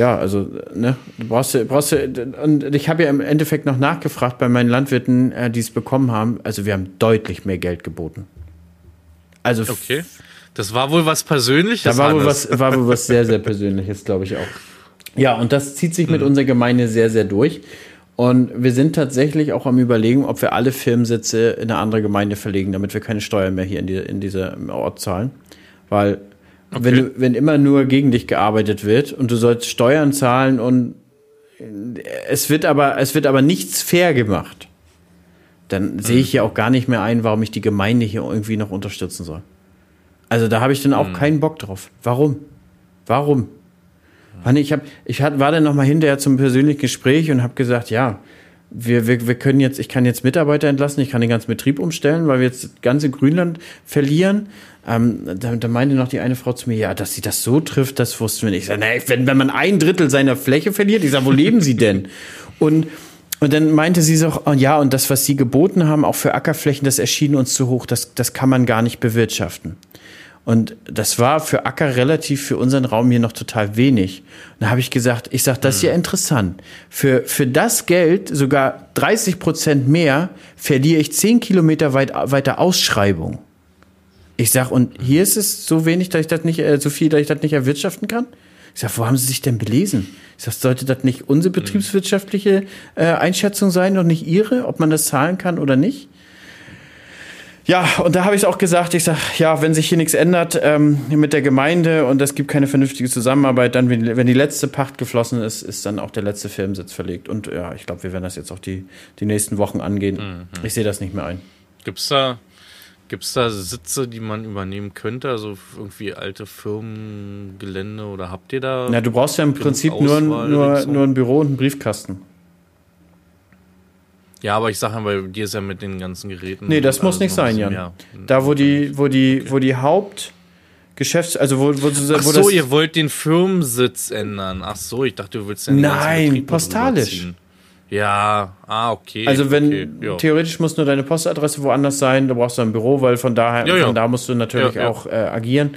Speaker 1: ja, also, ne, du brauchst, brauchst und ich habe ja im Endeffekt noch nachgefragt bei meinen Landwirten, äh, die es bekommen haben. Also, wir haben deutlich mehr Geld geboten.
Speaker 2: Also, okay. Das war wohl was Persönliches. Da
Speaker 1: war wohl was, war wohl was sehr, sehr Persönliches, glaube ich auch. Ja, und das zieht sich mit hm. unserer Gemeinde sehr, sehr durch. Und wir sind tatsächlich auch am Überlegen, ob wir alle Firmensitze in eine andere Gemeinde verlegen, damit wir keine Steuern mehr hier in, die, in dieser Ort zahlen. Weil Okay. Wenn, du, wenn immer nur gegen dich gearbeitet wird und du sollst Steuern zahlen und es wird aber, es wird aber nichts fair gemacht, dann mhm. sehe ich ja auch gar nicht mehr ein, warum ich die Gemeinde hier irgendwie noch unterstützen soll. Also da habe ich dann auch mhm. keinen Bock drauf. Warum? Warum? Mhm. Ich, hab, ich hat, war dann noch mal hinterher zum persönlichen Gespräch und habe gesagt, ja, wir, wir, wir können jetzt, ich kann jetzt Mitarbeiter entlassen, ich kann den ganzen Betrieb umstellen, weil wir jetzt das ganze Grünland verlieren. Ähm, da, da meinte noch die eine Frau zu mir, ja, dass sie das so trifft, das wussten wir nicht. Ich sage, nee, wenn, wenn man ein Drittel seiner Fläche verliert, ich sage, wo leben sie denn? Und, und dann meinte sie so, oh, ja, und das, was sie geboten haben, auch für Ackerflächen, das erschien uns zu hoch, das, das kann man gar nicht bewirtschaften. Und das war für Acker relativ für unseren Raum hier noch total wenig. Und da habe ich gesagt, ich sage, das ist ja mhm. interessant. Für, für das Geld, sogar 30 Prozent mehr, verliere ich 10 Kilometer weit, weiter Ausschreibung. Ich sag, und hier ist es so wenig, dass ich das nicht, äh, so viel, dass ich das nicht erwirtschaften kann? Ich sag, wo haben Sie sich denn belesen? Ich sag, sollte das nicht unsere betriebswirtschaftliche äh, Einschätzung sein und nicht Ihre, ob man das zahlen kann oder nicht? Ja, und da habe ich auch gesagt, ich sag, ja, wenn sich hier nichts ändert ähm, mit der Gemeinde und es gibt keine vernünftige Zusammenarbeit, dann, wenn die letzte Pacht geflossen ist, ist dann auch der letzte Firmensitz verlegt. Und ja, ich glaube, wir werden das jetzt auch die, die nächsten Wochen angehen. Mhm. Ich sehe das nicht mehr ein.
Speaker 2: Gibt's da Gibt es da Sitze, die man übernehmen könnte? Also irgendwie alte Firmengelände oder habt ihr da?
Speaker 1: Na, du brauchst ja im Prinzip nur, nur, nur ein Büro und einen Briefkasten.
Speaker 2: Ja, aber ich sage bei dir ist ja mit den ganzen Geräten.
Speaker 1: Nee, das muss nicht sein, Jan. Mehr. Da, wo die, wo die, wo die Hauptgeschäfts-, also wo, wo, wo
Speaker 2: Ach so, ihr wollt den Firmensitz ändern. Ach so, ich dachte, du willst
Speaker 1: den Nein, postalisch.
Speaker 2: Ja, ah, okay.
Speaker 1: Also wenn okay, theoretisch muss nur deine Postadresse woanders sein, du brauchst ein Büro, weil von daher ja, ja. von da musst du natürlich auch äh, agieren.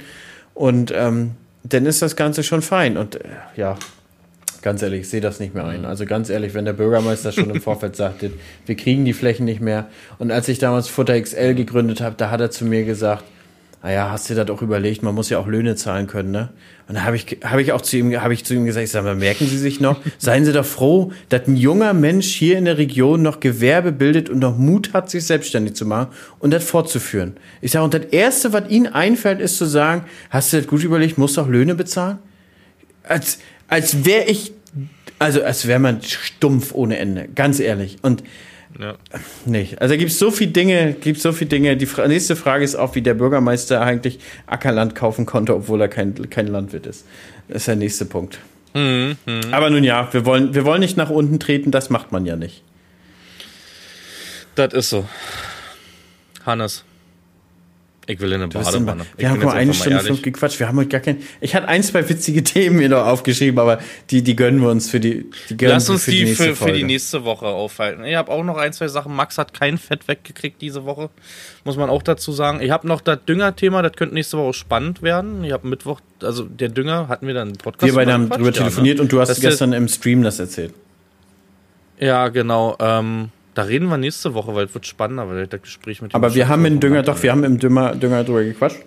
Speaker 1: Und ähm, dann ist das Ganze schon fein. Und äh, ja, ganz ehrlich, ich sehe das nicht mehr ein. Mhm. Also ganz ehrlich, wenn der Bürgermeister schon im Vorfeld sagte, wir kriegen die Flächen nicht mehr. Und als ich damals Futter XL gegründet habe, da hat er zu mir gesagt, naja, hast du das auch überlegt, man muss ja auch Löhne zahlen können, ne? Und da habe ich, hab ich auch zu ihm, ich zu ihm gesagt, ich sage mal, merken Sie sich noch, seien Sie doch froh, dass ein junger Mensch hier in der Region noch Gewerbe bildet und noch Mut hat, sich selbstständig zu machen und das fortzuführen. Ich sage, und das Erste, was Ihnen einfällt, ist zu sagen, hast du das gut überlegt, musst du auch Löhne bezahlen? Als, als wäre ich, also als wäre man stumpf ohne Ende, ganz ehrlich. Und ja. Nicht. Also gibt es so viele Dinge, gibt so viele Dinge. Die nächste Frage ist auch, wie der Bürgermeister eigentlich Ackerland kaufen konnte, obwohl er kein, kein Landwirt ist. Das ist der nächste Punkt. Mhm, mh. Aber nun ja, wir wollen, wir wollen nicht nach unten treten, das macht man ja nicht.
Speaker 2: Das ist so. Hannes, Ich will in eine Badewanne.
Speaker 1: Wir haben nur eine Stunde fünf gequatscht. Wir haben heute gar kein. Ich hatte ein, zwei witzige Themen mir noch aufgeschrieben, aber die, die gönnen wir uns für die.
Speaker 2: die gönnen Lass uns für die, die für, für, die nächste Woche aufhalten. Ich habe auch noch ein, zwei Sachen. Max hat kein Fett weggekriegt diese Woche. Muss man auch dazu sagen. Ich habe noch das Dünger-Thema, das könnte nächste Woche spannend werden. Ich habe Mittwoch, also der Dünger hatten wir dann einen
Speaker 1: Podcast. Wir beide haben drüber telefoniert ja, ne? und du hast das gestern im Stream das erzählt.
Speaker 2: Ja, genau. Ähm, da reden wir nächste Woche, weil es wird spannender, weil das Gespräch mit
Speaker 1: dem Aber wir haben im Dünger, doch, wir haben im Dünger, Dünger drüber gequatscht.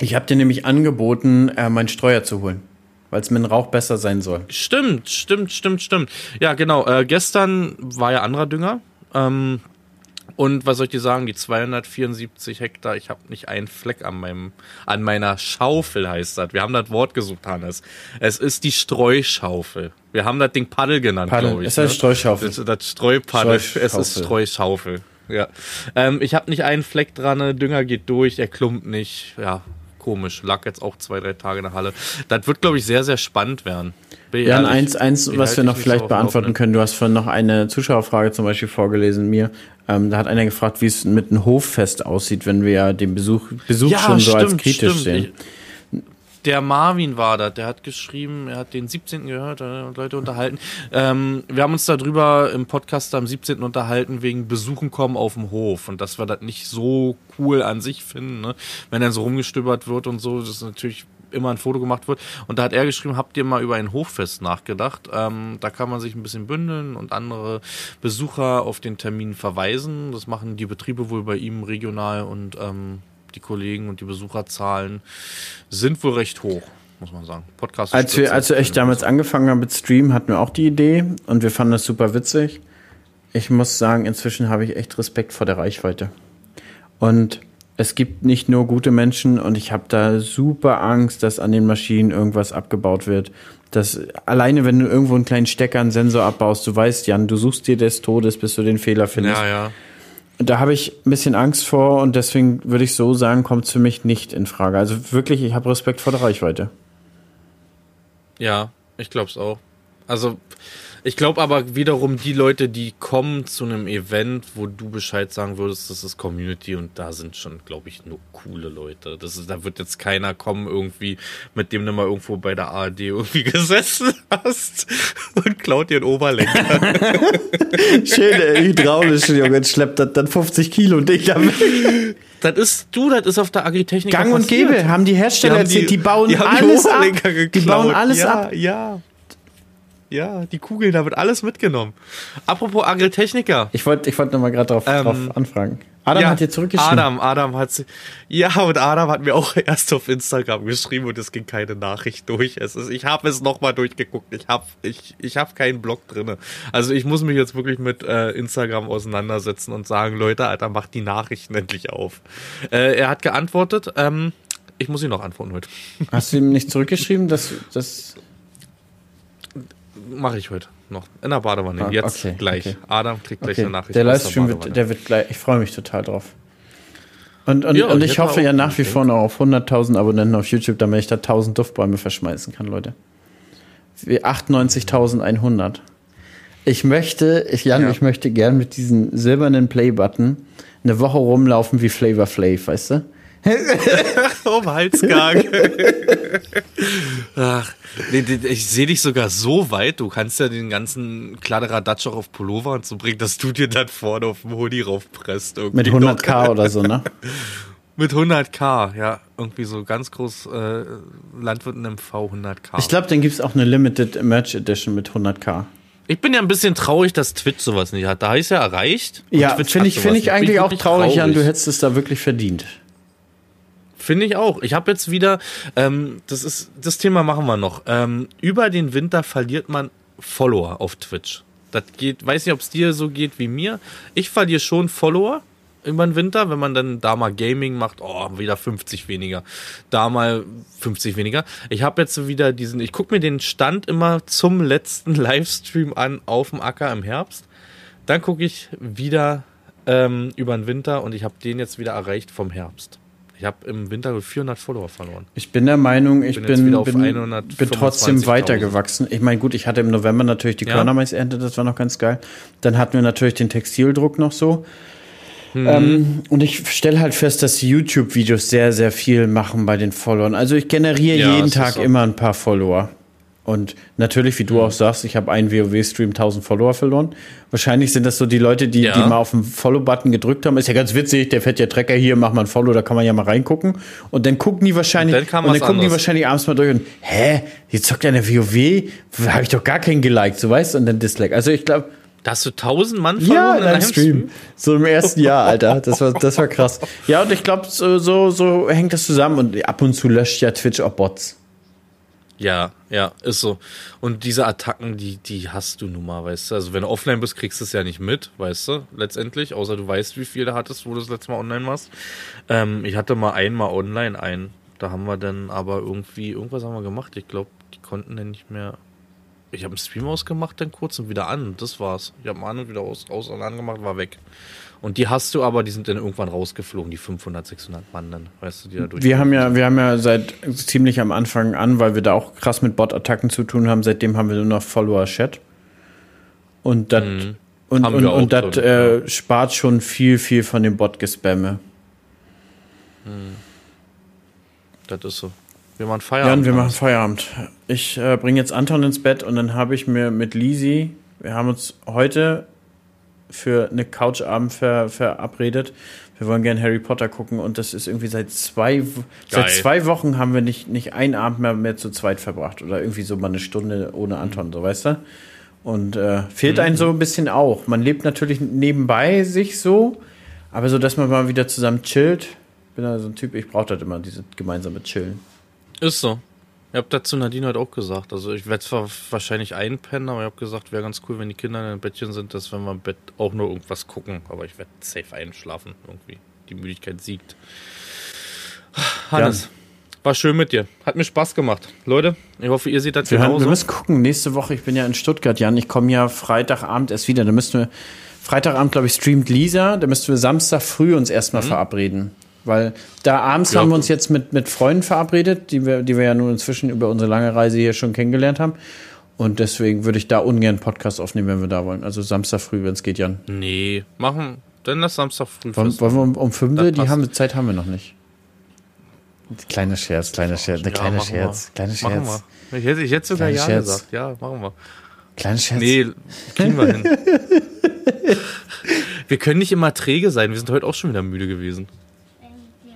Speaker 1: Ich habe dir nämlich angeboten, äh, meinen Streuer zu holen, weil es mit dem Rauch besser sein soll.
Speaker 2: Stimmt, stimmt, stimmt, stimmt. Ja, genau. Äh, gestern war ja anderer Dünger. Ähm, und was soll ich dir sagen, die 274 Hektar, ich habe nicht einen Fleck an meinem, an meiner Schaufel heißt das. Wir haben das Wort gesucht, Hannes. Es ist die Streuschaufel. Wir haben das Ding Paddel genannt, glaube ich.
Speaker 1: Es heißt ne? Streuschaufel.
Speaker 2: Das, das Streupaddel. Es ist Streuschaufel. Ja. Ähm, ich habe nicht einen Fleck dran, Dünger geht durch, er klumpt nicht. Ja, komisch. Lag jetzt auch zwei, drei Tage in der Halle. Das wird, glaube ich, sehr, sehr spannend werden.
Speaker 1: Ja, eins, eins was wir noch vielleicht so beantworten können. Du hast vorhin noch eine Zuschauerfrage zum Beispiel vorgelesen, mir. Ähm, da hat einer gefragt, wie es mit einem Hoffest aussieht, wenn wir ja den Besuch, Besuch ja, schon so als kritisch stimmt. sehen.
Speaker 2: Der Marvin war da, der hat geschrieben, er hat den 17. gehört äh, und Leute unterhalten. Ähm, wir haben uns darüber im Podcast am 17. unterhalten, wegen Besuchen kommen auf dem Hof und dass wir das nicht so cool an sich finden, ne? wenn dann so rumgestöbert wird und so. Das ist natürlich immer ein Foto gemacht wird. Und da hat er geschrieben, habt ihr mal über ein Hoffest nachgedacht? Ähm, da kann man sich ein bisschen bündeln und andere Besucher auf den Termin verweisen. Das machen die Betriebe wohl bei ihm regional und ähm, die Kollegen und die Besucherzahlen sind wohl recht hoch muss man sagen.
Speaker 1: Podcast. Als wir, als wir echt damals angefangen haben mit Stream, hatten wir auch die Idee und wir fanden das super witzig. Ich muss sagen, inzwischen habe ich echt Respekt vor der Reichweite. Und es gibt nicht nur gute Menschen und ich habe da super Angst, dass an den Maschinen irgendwas abgebaut wird. Das, alleine wenn du irgendwo einen kleinen Stecker, einen Sensor abbaust, du weißt, Jan, du suchst dir des Todes, bis du den Fehler findest.
Speaker 2: Ja, ja.
Speaker 1: Da habe ich ein bisschen Angst vor und deswegen würde ich so sagen, kommt es für mich nicht in Frage. Also wirklich, ich habe Respekt vor der Reichweite.
Speaker 2: Ja, ich glaube es auch. Also ich glaube aber wiederum die Leute, die kommen zu einem Event, wo du Bescheid sagen würdest, das ist Community und da sind schon, glaube ich, nur coole Leute. Das ist, da wird jetzt keiner kommen irgendwie, mit dem du mal irgendwo bei der ARD irgendwie gesessen hast und klaut dir einen Oberlenker.
Speaker 1: Schön, hydraulisch, Junge, schleppt das dann 50 Kilo dich damit.
Speaker 2: Das ist du, das ist auf der Agritechnik.
Speaker 1: Gang und Gäbe, haben die Hersteller die erzählt, die, die bauen die alles ab. Die bauen alles
Speaker 2: ja,
Speaker 1: ab.
Speaker 2: Ja, ja, die Kugeln, da wird alles mitgenommen. Apropos Agritechniker.
Speaker 1: Ich wollte ich wollt nochmal gerade drauf, ähm, drauf anfragen. Adam ja, hat dir zurückgeschrieben.
Speaker 2: Adam, Adam hat ja und Adam hat mir auch erst auf Instagram geschrieben und es ging keine Nachricht durch. Es ist, ich habe es nochmal durchgeguckt. Ich habe ich, ich hab keinen Blog drinne. Also ich muss mich jetzt wirklich mit äh, Instagram auseinandersetzen und sagen, Leute, Alter, macht die Nachrichten endlich auf. Äh, er hat geantwortet. Ähm, ich muss ihn noch antworten heute.
Speaker 1: Hast du ihm nicht zurückgeschrieben, dass das
Speaker 2: mache ich heute noch. In der Badewanne. Ah, Jetzt okay, gleich. Okay. Adam kriegt gleich
Speaker 1: okay.
Speaker 2: eine Nachricht.
Speaker 1: Der Livestream wird, der wird gleich, ich freue mich total drauf. Und, und, ja, und ich hoffe ja nach wie vor noch auf 100.000 Abonnenten auf YouTube, damit ich da 1000 Duftbäume verschmeißen kann, Leute. 98.100. Ich möchte, ich, Jan, ja. ich möchte gern mit diesem silbernen Play-Button eine Woche rumlaufen wie Flavor Flav, weißt du?
Speaker 2: um Halsgang. Ach, ich sehe dich sogar so weit, du kannst ja den ganzen Kladderadatsch auch auf Pullover und so bringen, dass du dir dann vorne auf dem Hoodie raufpresst.
Speaker 1: Mit 100k oder so, ne?
Speaker 2: Mit 100k, ja. Irgendwie so ganz groß äh, Landwirten MV 100k.
Speaker 1: Ich glaube, dann gibt es auch eine Limited Merch Edition mit 100k.
Speaker 2: Ich bin ja ein bisschen traurig, dass Twitch sowas nicht hat. Da ist ja erreicht.
Speaker 1: Ja, finde ich, find ich eigentlich auch traurig, Jan. Du hättest es da wirklich verdient.
Speaker 2: Finde ich auch. Ich habe jetzt wieder, ähm, das ist, das Thema machen wir noch. Ähm, über den Winter verliert man Follower auf Twitch. Das geht, weiß nicht, ob es dir so geht wie mir. Ich verliere schon Follower über den Winter, wenn man dann da mal Gaming macht, oh, wieder 50 weniger. Da mal 50 weniger. Ich habe jetzt wieder diesen, ich gucke mir den Stand immer zum letzten Livestream an auf dem Acker im Herbst. Dann gucke ich wieder ähm, über den Winter und ich habe den jetzt wieder erreicht vom Herbst. Ich habe im Winter 400 Follower verloren.
Speaker 1: Ich bin der Meinung, ich bin, bin, bin, bin trotzdem weitergewachsen. Ich meine, gut, ich hatte im November natürlich die ja. Körnermaisernte, das war noch ganz geil. Dann hatten wir natürlich den Textildruck noch so. Mhm. Ähm, und ich stelle halt fest, dass YouTube-Videos sehr, sehr viel machen bei den Followern. Also ich generiere ja, jeden Tag so. immer ein paar Follower. Und natürlich, wie du mhm. auch sagst, ich habe einen WoW-Stream 1000 Follower verloren. Wahrscheinlich sind das so die Leute, die, ja. die mal auf den Follow-Button gedrückt haben. Ist ja ganz witzig, der fährt ja Trecker hier, mach mal ein Follow, da kann man ja mal reingucken. Und dann gucken die wahrscheinlich, und dann, und dann gucken die wahrscheinlich abends mal durch und, hä, jetzt zockt ja eine WoW, habe ich doch gar keinen geliked, so weißt du, und dann Dislike. Also ich glaube,
Speaker 2: da hast du tausend Mann verloren
Speaker 1: ja, in einem Stream. So im ersten Jahr, Alter. Das war, das war krass. Ja, und ich glaube, so, so, so hängt das zusammen. Und ab und zu löscht ja Twitch auch Bots.
Speaker 2: Ja, ja, ist so. Und diese Attacken, die, die hast du nun mal, weißt du. Also wenn du offline bist, kriegst du es ja nicht mit, weißt du, letztendlich. Außer du weißt, wie viel du hattest, wo du das letzte Mal online warst. Ähm, ich hatte mal einmal online ein. Da haben wir dann aber irgendwie, irgendwas haben wir gemacht. Ich glaube, die konnten dann nicht mehr. Ich habe einen Stream ausgemacht, dann kurz und wieder an. Das war's. Ich habe an und wieder aus, aus und angemacht, war weg. Und die hast du aber, die sind dann irgendwann rausgeflogen, die 500, 600 Mann dann, weißt du, die da durch.
Speaker 1: Wir haben ja, wir haben ja seit ziemlich am Anfang an, weil wir da auch krass mit Bot-Attacken zu tun haben, seitdem haben wir nur noch Follower-Chat. Und das mhm. und, und, und das äh, ja. spart schon viel, viel von dem Bot-Gespamme.
Speaker 2: Mhm. Das ist so. Wir machen Feierabend.
Speaker 1: Ja, wir machen Feierabend. Ich äh, bringe jetzt Anton ins Bett und dann habe ich mir mit Lisi, wir haben uns heute für eine Couchabend ver, verabredet. Wir wollen gerne Harry Potter gucken und das ist irgendwie seit zwei, seit zwei Wochen haben wir nicht, nicht einen Abend mehr, mehr zu zweit verbracht oder irgendwie so mal eine Stunde ohne mhm. Anton, mhm. so weißt du? Und äh, fehlt mhm. einem so ein bisschen auch. Man lebt natürlich nebenbei sich so, aber so, dass man mal wieder zusammen chillt. Bin da so ein Typ, ich brauche das immer, diese gemeinsame Chillen.
Speaker 2: Ist so. Ich habe dazu Nadine heute auch gesagt. Also ich werde zwar wahrscheinlich einpennen, aber ich habe gesagt, wäre ganz cool, wenn die Kinder in einem Bettchen sind, dass wenn wir im Bett auch nur irgendwas gucken. Aber ich werde safe einschlafen irgendwie. Die Müdigkeit siegt. Hannes, ja. war schön mit dir. Hat mir Spaß gemacht. Leute, ich hoffe, ihr seht das
Speaker 1: wir genauso. Wir müssen gucken. Nächste Woche, ich bin ja in Stuttgart, Jan. Ich komme ja Freitagabend erst wieder. Da müssten wir, Freitagabend, glaube ich, streamt Lisa. Da müssten wir Samstag früh uns erstmal mhm. verabreden. Weil da abends ja. haben wir uns jetzt mit, mit Freunden verabredet, die wir, die wir ja nun inzwischen über unsere lange Reise hier schon kennengelernt haben. Und deswegen würde ich da ungern Podcast aufnehmen, wenn wir da wollen. Also Samstag früh, wenn es geht, Jan.
Speaker 2: Nee, machen. Dann lass Samstag früh.
Speaker 1: Wollen, wollen wir um, um 5 Uhr? Die haben, Zeit haben wir noch nicht. Kleiner Scherz, kleiner Scherz, ja, kleine Scherz, kleiner Scherz.
Speaker 2: Ich hätte, ich hätte sogar Ja Scherz. gesagt. Ja, machen wir.
Speaker 1: Kleiner Scherz.
Speaker 2: Nee, kriegen wir hin. wir können nicht immer träge sein. Wir sind heute auch schon wieder müde gewesen.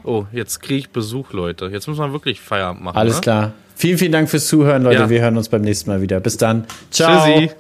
Speaker 2: Oh, jetzt kriege ich Besuch, Leute. Jetzt muss man wirklich Feierabend machen.
Speaker 1: Alles ne? klar. Vielen, vielen Dank fürs Zuhören, Leute. Ja. Wir hören uns beim nächsten Mal wieder. Bis dann. Ciao. Tschüssi.